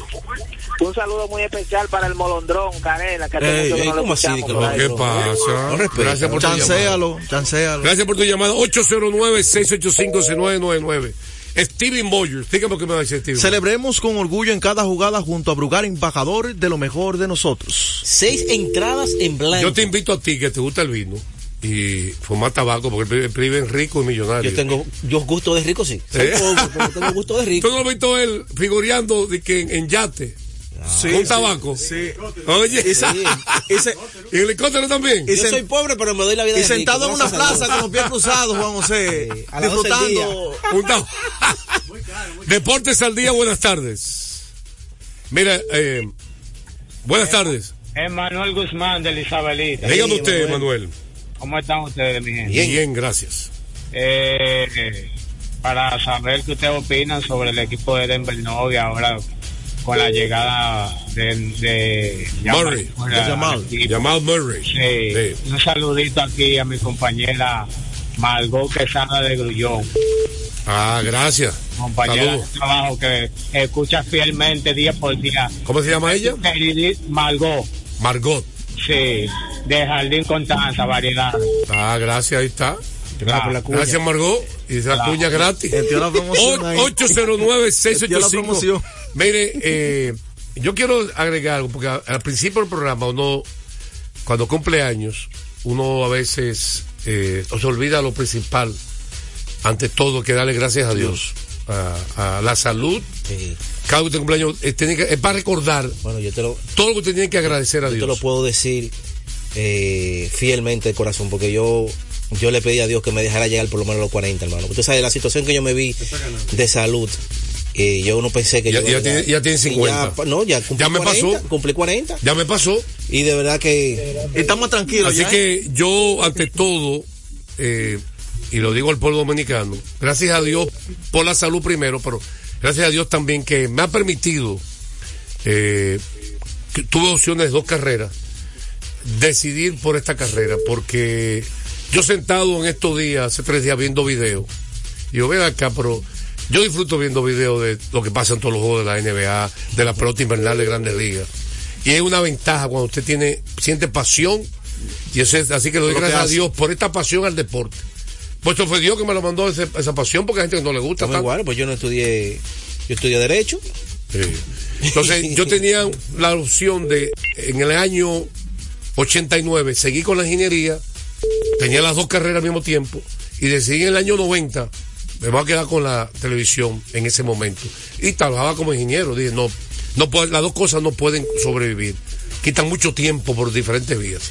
Speaker 16: Un saludo muy especial para el Molondrón, Carela, que hace
Speaker 8: Ey,
Speaker 16: mucho que
Speaker 10: ey,
Speaker 16: no lo
Speaker 10: ¿cómo así,
Speaker 16: escuchamos
Speaker 10: que
Speaker 16: por.
Speaker 14: ¿Qué pasa?
Speaker 10: No.
Speaker 14: Gracias por tu llamada.
Speaker 8: Chancealo.
Speaker 14: Gracias por tu llamada. 809-685-6999. Steven Boyers. Dígame lo que me va a decir Steven.
Speaker 8: Celebremos con orgullo en cada jugada junto a Brugar, embajador de lo mejor de nosotros.
Speaker 10: Seis entradas en blanco.
Speaker 14: Yo te invito a ti que te gusta el vino y fumar tabaco porque es rico y millonario.
Speaker 10: Yo tengo, yo gusto de rico, sí. Soy
Speaker 14: ¿Eh?
Speaker 10: pobre, pero tengo gusto de rico.
Speaker 14: ¿Tú no lo visto él figureando de que en, en yate?
Speaker 8: Sí,
Speaker 14: con tabaco.
Speaker 8: Sí.
Speaker 14: Oye,
Speaker 8: Y, se- y se-
Speaker 14: ¿y helicóptero también?
Speaker 8: y
Speaker 10: Yo soy pobre, pero me doy la vida
Speaker 8: y
Speaker 10: de rico.
Speaker 8: sentado en una plaza con los pies cruzados, Juan José, disfrutando.
Speaker 14: Deportes al día, buenas tardes. Mira, eh, buenas tardes.
Speaker 15: Es Manuel Guzmán de Isabelita.
Speaker 14: Dígame usted, Manuel.
Speaker 15: ¿Cómo están ustedes, mi gente?
Speaker 14: Bien, gracias.
Speaker 15: Eh, para saber qué ustedes opinan sobre el equipo de Denver Nuggets ahora con la llegada de, de
Speaker 14: Murray.
Speaker 15: Jamal-
Speaker 8: Jamal.
Speaker 14: Murray.
Speaker 15: Sí.
Speaker 14: Sí.
Speaker 15: Un saludito aquí a mi compañera Margot Quesada de Grullón.
Speaker 14: Ah, gracias.
Speaker 15: Compañera
Speaker 14: Saludos.
Speaker 15: de trabajo que escucha fielmente día por día.
Speaker 14: ¿Cómo se llama ella?
Speaker 15: Margot.
Speaker 14: Margot.
Speaker 15: Sí, de Jardín Constanza, variedad.
Speaker 14: Ah, gracias, ahí está.
Speaker 10: La cuña.
Speaker 14: Gracias, Margot. Y esa
Speaker 15: Claro.
Speaker 14: cuña gratis.
Speaker 8: Metió la promoción ahí. Metió la
Speaker 14: 809-685.
Speaker 8: promoción.
Speaker 14: Mire, eh, yo quiero agregar algo, porque al principio del programa uno, cuando cumple años, uno a veces eh, se olvida lo principal, ante todo, que darle gracias a Dios, a, a la salud. Cada vez que cumpleaños eh, tiene que- es para recordar
Speaker 10: Bueno, yo te lo,
Speaker 14: todo lo que usted tiene que agradecer a
Speaker 10: yo
Speaker 14: Dios.
Speaker 10: te lo puedo decir eh, fielmente de corazón, porque yo yo le pedí a Dios que me dejara llegar por lo menos a los 40, hermano. Usted sabe, la situación que yo me vi de salud, eh, yo no pensé que
Speaker 14: Ya-
Speaker 10: yo...
Speaker 14: ya tiene- ya tiene
Speaker 10: Y
Speaker 14: 50.
Speaker 10: pa- no, ya cumplí
Speaker 14: Ya me
Speaker 10: 40,
Speaker 14: pasó.
Speaker 10: Cumplí 40.
Speaker 14: Ya me pasó.
Speaker 10: Y de verdad que...
Speaker 8: Estamos tranquilos
Speaker 14: Así
Speaker 8: ya, ¿eh?
Speaker 14: que yo, ante todo, eh, y lo digo al pueblo dominicano, gracias a Dios por la salud primero, pero gracias a Dios también que me ha permitido, eh, que tuve opciones de dos carreras, decidir por esta carrera, porque yo sentado en estos días, hace tres días viendo videos, y yo veo acá, pero yo disfruto viendo videos de lo que pasa en todos los juegos de la NBA, de la pelota invernal de Grandes Ligas. Y es una ventaja cuando usted tiene, siente pasión, y eso es, así que le doy
Speaker 8: Lo que
Speaker 14: gracias a. Dios por esta pasión al deporte. Puesto fue Dios que me lo mandó ese- esa pasión, porque hay gente que no le gusta. Tanto.
Speaker 10: igual, pues yo no estudié... Yo estudié Derecho.
Speaker 14: Entonces, yo tenía la opción de, en el año 89, seguir con la ingeniería, tenía las dos carreras al mismo tiempo, y decidí en el año 90, me voy a quedar con la televisión en ese momento. Y trabajaba como ingeniero, dije, no, no puede- las dos cosas no pueden sobrevivir. Quitan mucho tiempo por diferentes vías.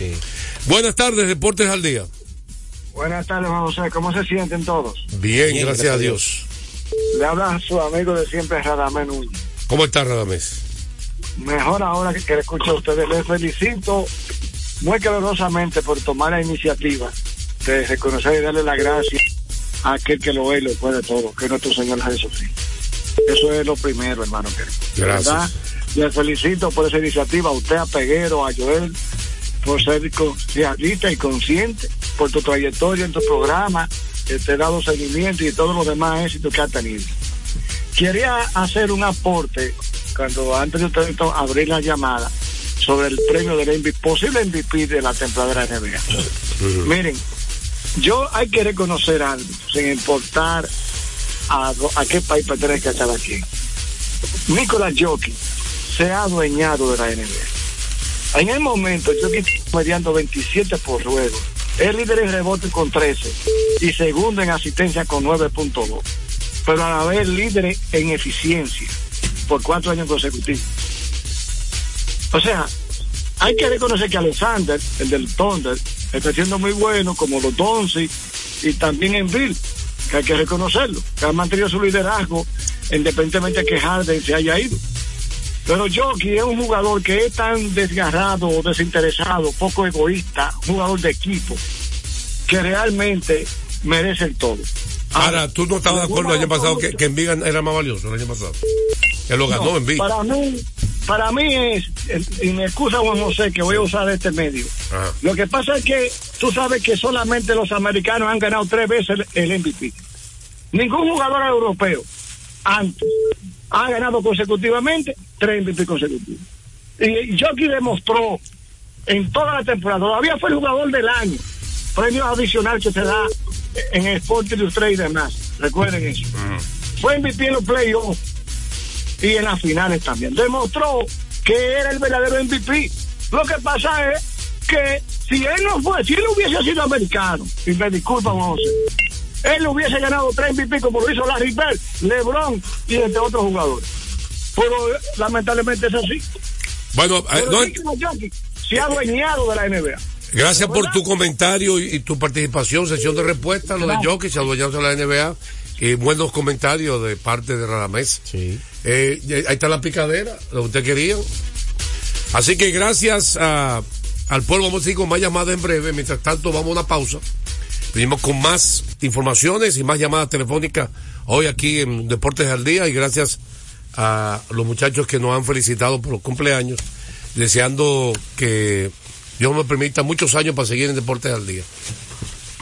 Speaker 14: Buenas tardes, Deportes al Día.
Speaker 17: Buenas tardes, Juan José. ¿Cómo se sienten todos?
Speaker 14: Bien, gracias, a Dios.
Speaker 17: Le habla su amigo de siempre, Radamés Núñez.
Speaker 14: ¿Cómo está Radamés?
Speaker 17: Mejor ahora que, que le escucho a ustedes. Les felicito muy calurosamente por tomar la iniciativa de reconocer y darle la gracia a aquel que lo ve y lo puede todo, que es nuestro Señor Jesucristo. Eso es lo primero, hermano.
Speaker 14: Gracias.
Speaker 17: verdad, les felicito por esa iniciativa, a usted, a Peguero, a Joel, por ser realista y consciente, por tu trayectoria en tu programa, que te he dado seguimiento y todos los demás éxitos que ha tenido. Quería hacer un aporte, cuando antes de usted abrir la llamada, sobre el premio del MVP, posible MVP de la temporada de NBA. Miren, yo hay que reconocer algo, sin importar a, a qué país pertenezca cada quien. Nicolás Jockey se ha adueñado de la NBA. En el momento, Jockey está mediando 27 por juego. Es líder en rebote con 13 y segundo en asistencia con 9.2. Pero a la vez líder en eficiencia por cuatro años consecutivos. O sea, hay que reconocer que Alexander, el del Thunder, está siendo muy bueno, como los Donzi y también en Bill, que hay que reconocerlo, que ha mantenido su liderazgo independientemente de que Harden se haya ido. Pero Jockey es un jugador que es tan desgarrado, desinteresado, poco egoísta, jugador de equipo, que realmente merece el todo.
Speaker 14: Ahora, ¿tú no estabas de acuerdo el año pasado que, que Envig era más valioso el año pasado? Él lo ganó
Speaker 17: No,
Speaker 14: Envig.
Speaker 17: Para mí, para mí es, y me excusa Juan José que voy a usar este medio.
Speaker 14: Ajá.
Speaker 17: Lo que pasa es que tú sabes que solamente los americanos han ganado tres veces el, el MVP. Ningún jugador europeo antes ha ganado consecutivamente tres MVP consecutivos. Y Jockey demostró en toda la temporada, todavía fue el jugador del año, premio adicional que se da en el Sport Illustrated y demás. Recuerden eso. Fue MVP en los playoffs y en las finales también. Demostró que era el verdadero MVP. Lo que pasa es que si él no fue, si él hubiese sido americano, y me disculpa, José, él hubiese ganado tres MVP como lo hizo Larry Bird, LeBron y entre otros jugadores. Pero eh, lamentablemente es así.
Speaker 14: Bueno, eh,
Speaker 17: Pero
Speaker 14: no,
Speaker 17: Nicolas Jokic se ha adueñado de la NBA.
Speaker 14: gracias por tu comentario y, y tu participación, sesión de respuesta, lo de. Jockey, se adueñaron de la NBA y buenos comentarios de parte de Radamés.
Speaker 10: Sí.
Speaker 14: Eh, ahí está la picadera, lo que usted quería. Así que gracias a- al pueblo, vamos a seguir con más llamadas en breve. Mientras tanto, vamos a una pausa. Venimos con más informaciones y más llamadas telefónicas hoy aquí en Deportes al Día y gracias a los muchachos que nos han felicitado por los cumpleaños, deseando que Dios me permita muchos años para seguir en Deportes al Día.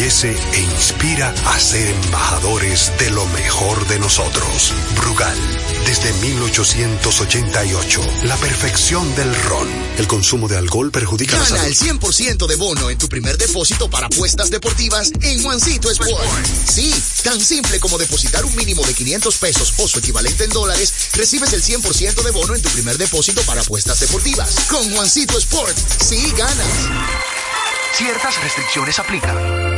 Speaker 12: e inspira a ser embajadores de lo mejor de nosotros. Brugal, desde 1888, la perfección del ron. El consumo de alcohol perjudica la
Speaker 18: Gana
Speaker 12: salud.
Speaker 18: el 100% de bono en tu primer depósito para apuestas deportivas en Juancito Sport. Sí, tan simple como depositar un mínimo de 500 pesos o su equivalente en dólares, recibes el 100% de bono en tu primer depósito para apuestas deportivas. Con Juancito Sport, sí ganas.
Speaker 19: Ciertas restricciones aplican.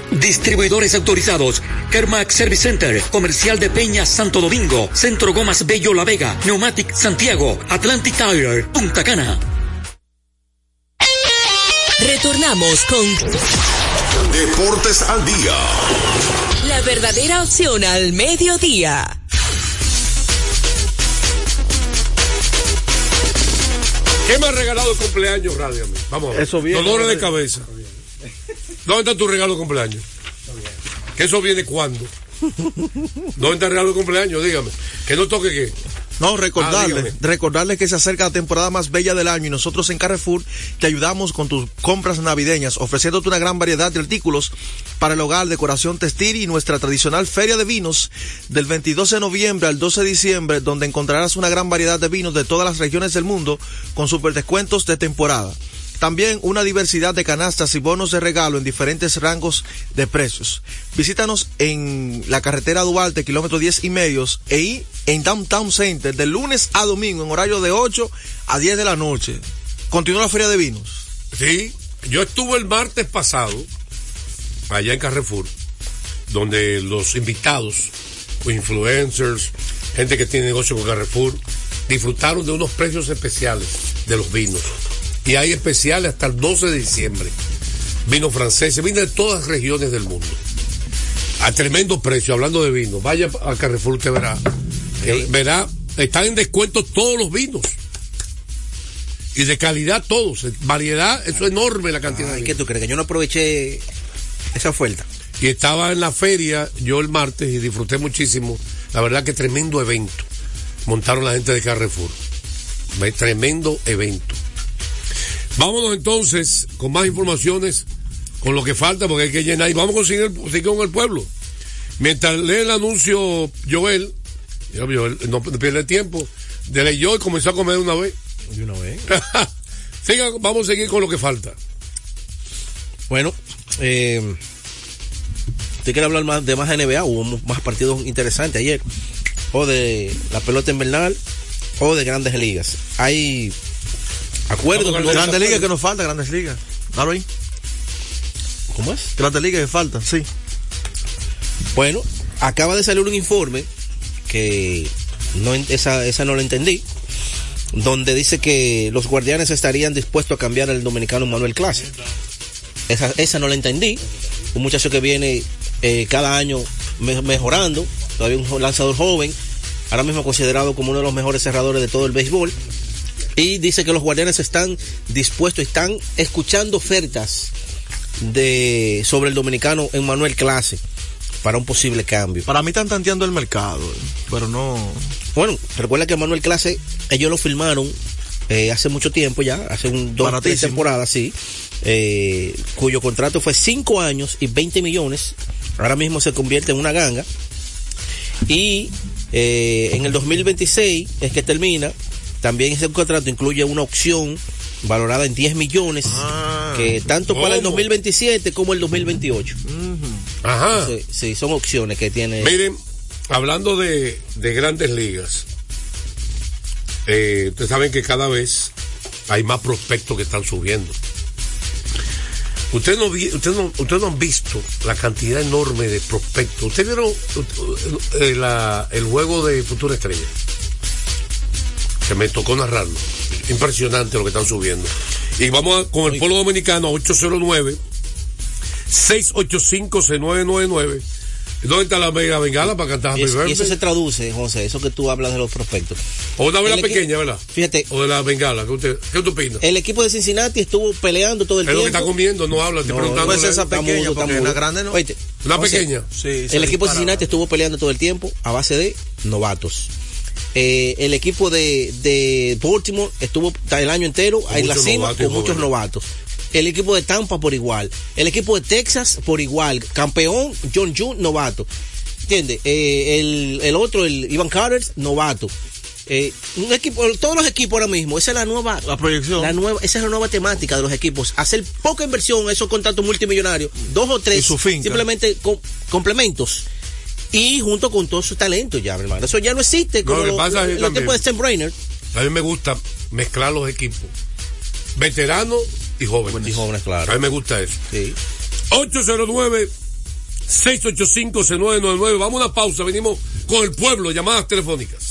Speaker 20: Distribuidores autorizados. Kermax Service Center, Comercial de Peña Santo Domingo, Centro Gomas Bello La Vega, Neumatic Santiago, Atlantic Tire, Punta Cana.
Speaker 21: Retornamos con
Speaker 2: Deportes al día.
Speaker 21: la verdadera opción al mediodía.
Speaker 14: ¿Qué me ha regalado el cumpleaños, Radio? Vamos a ver.
Speaker 8: Eso viene,
Speaker 14: Dolores de cabeza. ¿Dónde está tu regalo de cumpleaños? ¿Que eso viene cuándo? ¿Dónde está el regalo de cumpleaños? Dígame. Que no toque qué.
Speaker 8: No,
Speaker 14: Ah,
Speaker 8: recordarles, recordarles que se acerca la temporada más bella del año y nosotros en Carrefour te ayudamos con tus compras navideñas, ofreciéndote una gran variedad de artículos para el hogar, decoración textil y nuestra tradicional feria de vinos del 22 de noviembre al 12 de diciembre, donde encontrarás una gran variedad de vinos de todas las regiones del mundo con super descuentos de temporada. También una diversidad de canastas y bonos de regalo en diferentes rangos de precios. Visítanos en la carretera Duarte, kilómetro 10 y medios, e ahí en Downtown Center, de lunes a domingo, en horario de 8 a 10 de la noche. Continúa la feria de vinos.
Speaker 14: Sí, yo estuve el martes pasado allá en Carrefour, donde los invitados, influencers, gente que tiene negocio con Carrefour, disfrutaron de unos precios especiales de los vinos. Y hay especiales hasta el 12 de diciembre. Vino francés, vino de todas las regiones del mundo. A tremendo precio, hablando de vino. Vaya a Carrefour, usted verá. Verá, están en descuento todos los vinos. Y de calidad todos. Variedad, eso es enorme la cantidad.
Speaker 10: Ay, ¿Qué tú crees? Que yo no aproveché esa oferta.
Speaker 14: Y estaba en la feria yo el martes y disfruté muchísimo. La verdad que tremendo evento. Montaron la gente de Carrefour. Tremendo evento. Vámonos entonces con más informaciones, con lo que falta, porque hay que llenar. Y vamos a conseguir el, seguir con el pueblo. Mientras lee el anuncio Joel, Joel, no, pierde tiempo, de leyó y comenzó a comer de una vez.
Speaker 10: De una vez.
Speaker 14: Siga, vamos a seguir con lo que falta.
Speaker 10: Bueno, eh, ¿usted quiere hablar más de más NBA? Hubo más partidos interesantes ayer. O de la pelota invernal o de grandes ligas. Hay acuerdos.
Speaker 8: Grandes ligas que nos falta, grandes ligas. Dalo ahí.
Speaker 10: ¿Cómo es?
Speaker 8: Grandes ligas que falta, sí.
Speaker 10: Bueno, acaba de salir un informe que no esa, esa no la entendí, donde dice que los guardianes estarían dispuestos a cambiar al dominicano Manuel Clase. Esa, esa no la entendí. Un muchacho que viene eh, cada año me- mejorando, todavía un lanzador joven, ahora mismo considerado como uno de los mejores cerradores de todo el béisbol. Y dice que los guardianes están dispuestos, están escuchando ofertas de sobre el dominicano Emmanuel Clase para un posible cambio.
Speaker 8: Para mí están tanteando el mercado, eh, pero no.
Speaker 10: Bueno, recuerda que Manuel Clase, ellos lo firmaron eh, hace mucho tiempo ya, hace un dos tres temporadas, sí, eh, cuyo contrato fue 5 años y 20 millones. Ahora mismo se convierte en una ganga. Y eh, en el 2026 es que termina. También ese contrato incluye una opción valorada en 10 millones, que tanto para el
Speaker 14: ¿cómo?
Speaker 10: 2027 como el 2028.
Speaker 14: Ajá.
Speaker 10: Sí, sí, son opciones que tiene.
Speaker 14: Miren, hablando de, de grandes ligas, eh, ustedes saben que cada vez hay más prospectos que están subiendo. Ustedes no, no, ustedes no han visto la cantidad enorme de prospectos. ¿Ustedes vieron eh, la- el juego de Futura Estrella? Que me tocó narrarlo. Impresionante lo que están subiendo. Y vamos a- con el pueblo dominicano a 809 685 6999 ¿Dónde está la mega bengala para cantar
Speaker 10: Y
Speaker 14: Happy
Speaker 10: eso, y eso
Speaker 14: Birthday?
Speaker 10: se traduce, José, eso que tú hablas de los prospectos.
Speaker 14: O una vela pequeña, ¿verdad?
Speaker 10: Fíjate.
Speaker 14: O de la bengala. ¿Qué usted, qué usted opina?
Speaker 10: El equipo de Cincinnati estuvo peleando todo el
Speaker 14: Es lo
Speaker 10: tiempo.
Speaker 14: que está comiendo, no habla, estoy preguntando.
Speaker 10: puede ser esa
Speaker 8: pequeña,
Speaker 10: pequeña,
Speaker 8: porque grande no.
Speaker 10: Oíste,
Speaker 14: Una
Speaker 10: José,
Speaker 14: pequeña.
Speaker 8: Sí,
Speaker 10: el equipo de Cincinnati estuvo peleando todo el tiempo a base de novatos. Eh, el equipo de, de Baltimore estuvo el año entero
Speaker 14: Con
Speaker 10: en la cima
Speaker 14: novatos
Speaker 10: con muchos novatos. El equipo de Tampa por igual. El equipo de Texas por igual. Campeón John June, novato. ¿Entiendes? Eh, el, el otro, el Ivan Carter, novato. Eh, un equipo, todos los equipos ahora mismo, esa es la nueva,
Speaker 8: La proyección.
Speaker 10: la nueva, esa es la nueva temática de los equipos. Hacer poca inversión, esos contratos multimillonarios, dos o tres,
Speaker 8: Y su
Speaker 10: simplemente com- complementos. Y junto con todo su talento ya, mi hermano. Eso ya no existe como
Speaker 14: lo que
Speaker 10: lo-
Speaker 14: pasa es
Speaker 10: de Stan Brainer.
Speaker 14: A mí me gusta mezclar los equipos. Veteranos y jóvenes.
Speaker 10: Y jóvenes, claro.
Speaker 14: A mí me gusta eso.
Speaker 10: Sí.
Speaker 14: 809-685-6999. Vamos a una pausa. Venimos con el pueblo. Llamadas telefónicas.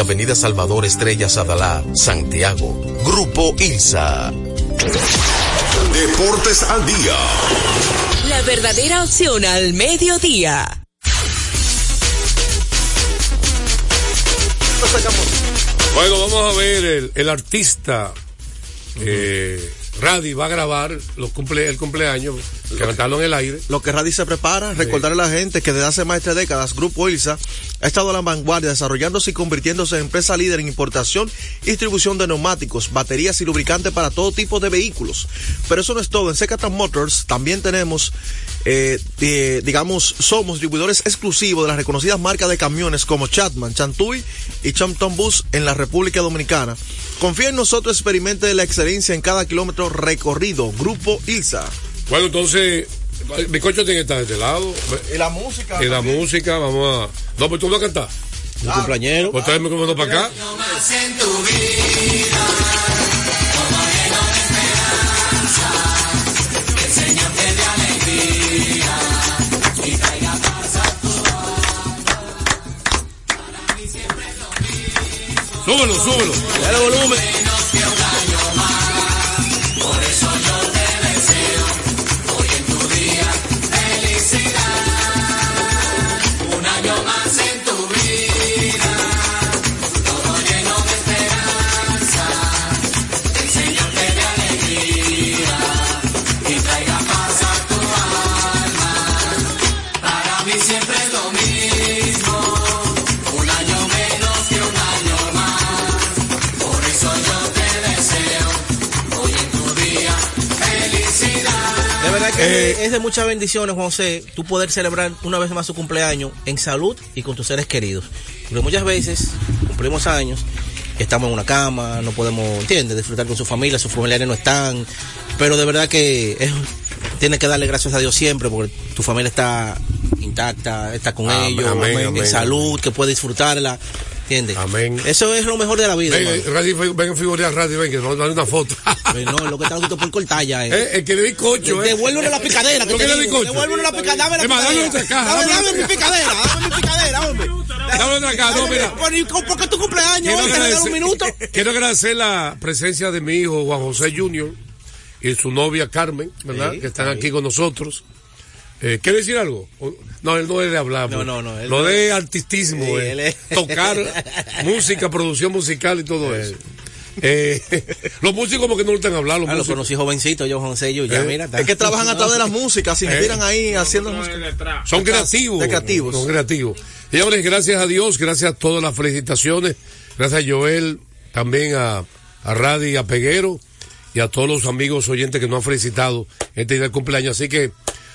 Speaker 13: Avenida Salvador Estrella Sadalá, Santiago. Grupo ILSA.
Speaker 2: Deportes al día.
Speaker 21: La verdadera opción al mediodía.
Speaker 14: Bueno, vamos a ver el, el artista. Eh, Radi va a grabar los cumple, el cumpleaños, que cantarlo en el aire.
Speaker 8: Lo que Radi se prepara, recordarle a la gente que desde hace más de tres décadas Grupo ILSA ha estado a la vanguardia desarrollándose y convirtiéndose en empresa líder en importación y distribución de neumáticos, baterías y lubricantes para todo tipo de vehículos. Pero eso no es todo. En Secatan Motors también tenemos, eh, eh, digamos, somos distribuidores exclusivos de las reconocidas marcas de camiones como Chatman, Chantui y Champton Bus en la República Dominicana. Confía en nosotros, experimente la excelencia en cada kilómetro recorrido. Grupo ILSA.
Speaker 14: Bueno, entonces, mi coche tiene que estar de este lado.
Speaker 8: Y la música.
Speaker 14: Y la música, vamos a. No, pues tú vas a cantar.
Speaker 10: Cumpleañero.
Speaker 14: Pues tráeme como para acá.
Speaker 6: en tu vida,
Speaker 14: Súbelo, súbelo.
Speaker 6: Dale volumen. Que
Speaker 14: Eh,
Speaker 10: es de muchas bendiciones, José, tú poder celebrar una vez más tu cumpleaños en salud y con tus seres queridos. Porque muchas veces cumplimos años estamos en una cama, no podemos, ¿entiendes? Disfrutar con su familia, sus familiares no están. Pero de verdad que es, tienes que darle gracias a Dios siempre porque tu familia está intacta, está con
Speaker 14: Amén,
Speaker 10: ellos,
Speaker 14: amén,
Speaker 10: en salud, que puede disfrutarla. ¿Entiendes?
Speaker 14: Amén.
Speaker 10: Eso es lo mejor de la vida.
Speaker 14: Ven, radio, ven a figurar radio, ven, que nos dan una foto.
Speaker 10: No, lo que está por cortar ya. Eh.
Speaker 14: Eh, el que le di cocho, eh.
Speaker 10: Devuélvele la picadera.
Speaker 14: ¿Por
Speaker 10: que
Speaker 14: le di
Speaker 10: digo.
Speaker 14: cocho?
Speaker 10: Devuélvele la picadera. Dame la
Speaker 14: dame
Speaker 10: picadera.
Speaker 14: caja,
Speaker 10: Dame,
Speaker 14: dame
Speaker 10: mi picadera. Dame mi picadera, hombre.
Speaker 14: Dame otra caja, no, mira.
Speaker 10: Por, qué tu cumpleaños?
Speaker 14: Quiero agradecer,
Speaker 10: un minuto.
Speaker 14: quiero agradecer la presencia de mi hijo Juan José Junior y su novia Carmen, ¿verdad? Que están aquí con nosotros. Eh, ¿Quiere decir algo? No, él no es de hablar.
Speaker 10: No,
Speaker 14: pues.
Speaker 10: no, no, él
Speaker 14: Lo
Speaker 10: no-
Speaker 14: de artistismo,
Speaker 10: Sí,
Speaker 14: eh,
Speaker 10: él es-
Speaker 14: tocar música, producción musical y todo eso. Eh, los músicos como que no lo están hablando. Los
Speaker 10: Ah, lo
Speaker 14: músicos.
Speaker 10: conocí jovencito, yo José, yo ya
Speaker 14: Eh,
Speaker 10: mira.
Speaker 8: Es que trabajan a través de las músicas, se inspiran ahí haciendo música.
Speaker 14: Son creativos.
Speaker 8: De creativos.
Speaker 14: Son creativos. Señores, gracias a Dios, gracias a todas las felicitaciones. Gracias a Joel, también a, a Radi, a Peguero y a todos los amigos oyentes que nos han felicitado este día del cumpleaños. Así que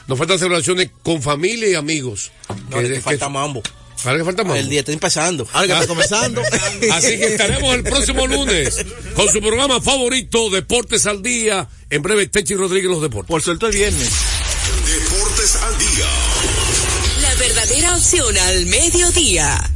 Speaker 14: nos faltan celebraciones con familia y amigos.
Speaker 10: No, le falta mambo.
Speaker 14: Ahora que falta mambo.
Speaker 10: El día está empezando.
Speaker 8: Ahora que está comenzando.
Speaker 14: Así que estaremos el próximo lunes con su programa favorito, Deportes al Día. En breve, Techi Rodríguez, los deportes.
Speaker 8: Por suerte el viernes.
Speaker 2: Deportes al día.
Speaker 21: La verdadera opción al mediodía.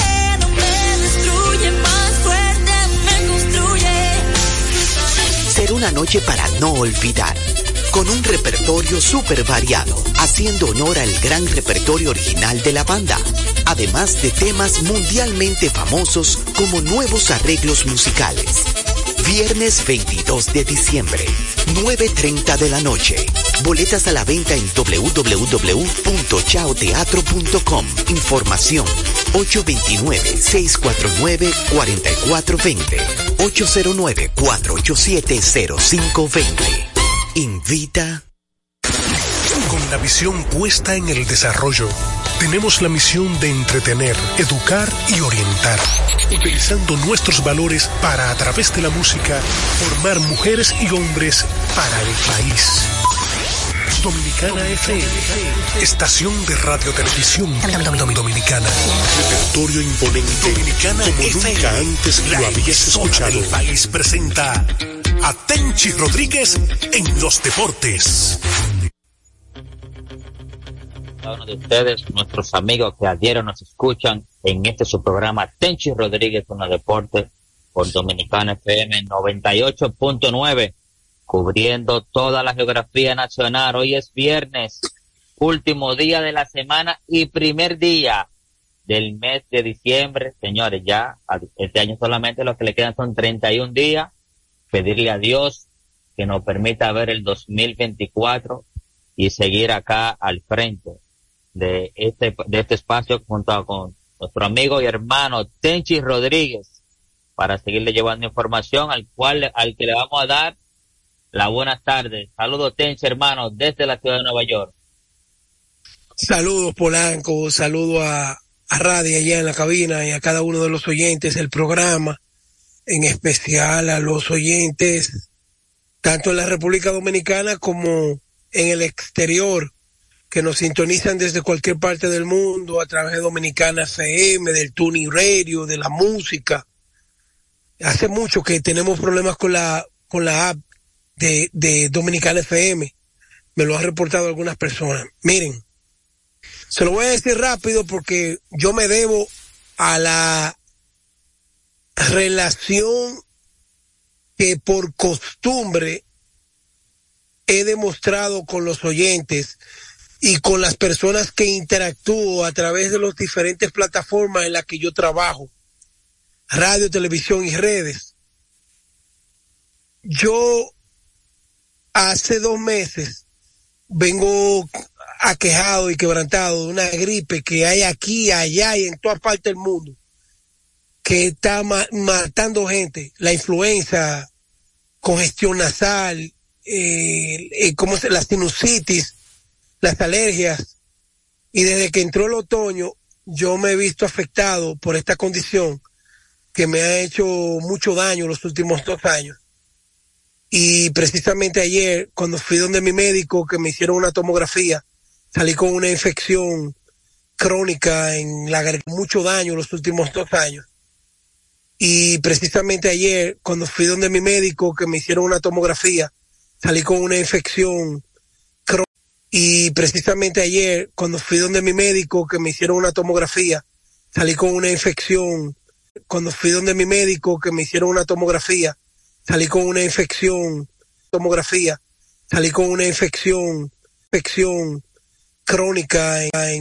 Speaker 22: Una noche para no olvidar, con un repertorio súper variado, haciendo honor al gran repertorio original de la banda, además de temas mundialmente famosos como nuevos arreglos musicales. Viernes 22 de diciembre, 9.30 de la noche. Boletas a la venta en www.chaoteatro.com. Información 829-649-4420. 809-487-0520. Invita.
Speaker 4: Con la visión puesta en el desarrollo, tenemos la misión de entretener, educar y orientar, utilizando nuestros valores para, a través de la música, formar mujeres y hombres para el país. Dominicana FM, estación de radio televisión dominicana. Repertorio imponente, dominicana como nunca antes lo habías escuchado. El país presenta a Tenchi Rodríguez en los deportes.
Speaker 23: cada uno de ustedes, nuestros amigos que a diario nos escuchan en este su programa Tenchi Rodríguez con los deportes por Dominicana FM 98.9, cubriendo toda la geografía nacional. Hoy es viernes, último día de la semana y primer día del mes de diciembre. Señores, ya este año solamente lo que le quedan son 31 días. Pedirle a Dios que nos permita ver el 2024 y seguir acá al frente de este, de este espacio junto con nuestro amigo y hermano Tenchi Rodríguez para seguirle llevando información al cual, al que le vamos a dar la buenas tardes. Saludos Tenchi hermano desde la ciudad de Nueva York.
Speaker 24: Saludos Polanco, saludo a, Radio allá en la cabina y a cada uno de los oyentes del programa, en especial a los oyentes tanto en la República Dominicana como en el exterior que nos sintonizan desde cualquier parte del mundo a través de Dominicana FM, del Tuning Radio, de la música. Hace mucho que tenemos problemas con la con la app de, de Dominicana FM. Me lo han reportado algunas personas. Miren, se lo voy a decir rápido porque yo me debo a la relación que por costumbre he demostrado con los oyentes y con las personas que interactúo a través de las diferentes plataformas en las que yo trabajo, radio, televisión y redes. Yo hace dos meses vengo aquejado y quebrantado de una gripe que hay aquí, allá y en todas partes del mundo, que está ma- matando gente, la influenza congestión nasal, eh, eh, ¿cómo se, la sinusitis, las alergias. Y desde que entró el otoño, yo me he visto afectado por esta condición que me ha hecho mucho daño los últimos dos años. Y precisamente ayer, cuando fui donde mi médico, que me hicieron una tomografía, salí con una infección crónica en la garganta, mucho daño los últimos dos años. Y precisamente ayer, cuando fui donde mi médico, que me hicieron una tomografía, salí con una infección crónica. Y precisamente ayer, cuando fui donde mi médico, que me hicieron una tomografía, salí con una infección. Cuando fui donde mi médico, que me hicieron una tomografía, salí con una infección, tomografía, salí con una infección, infección crónica en, en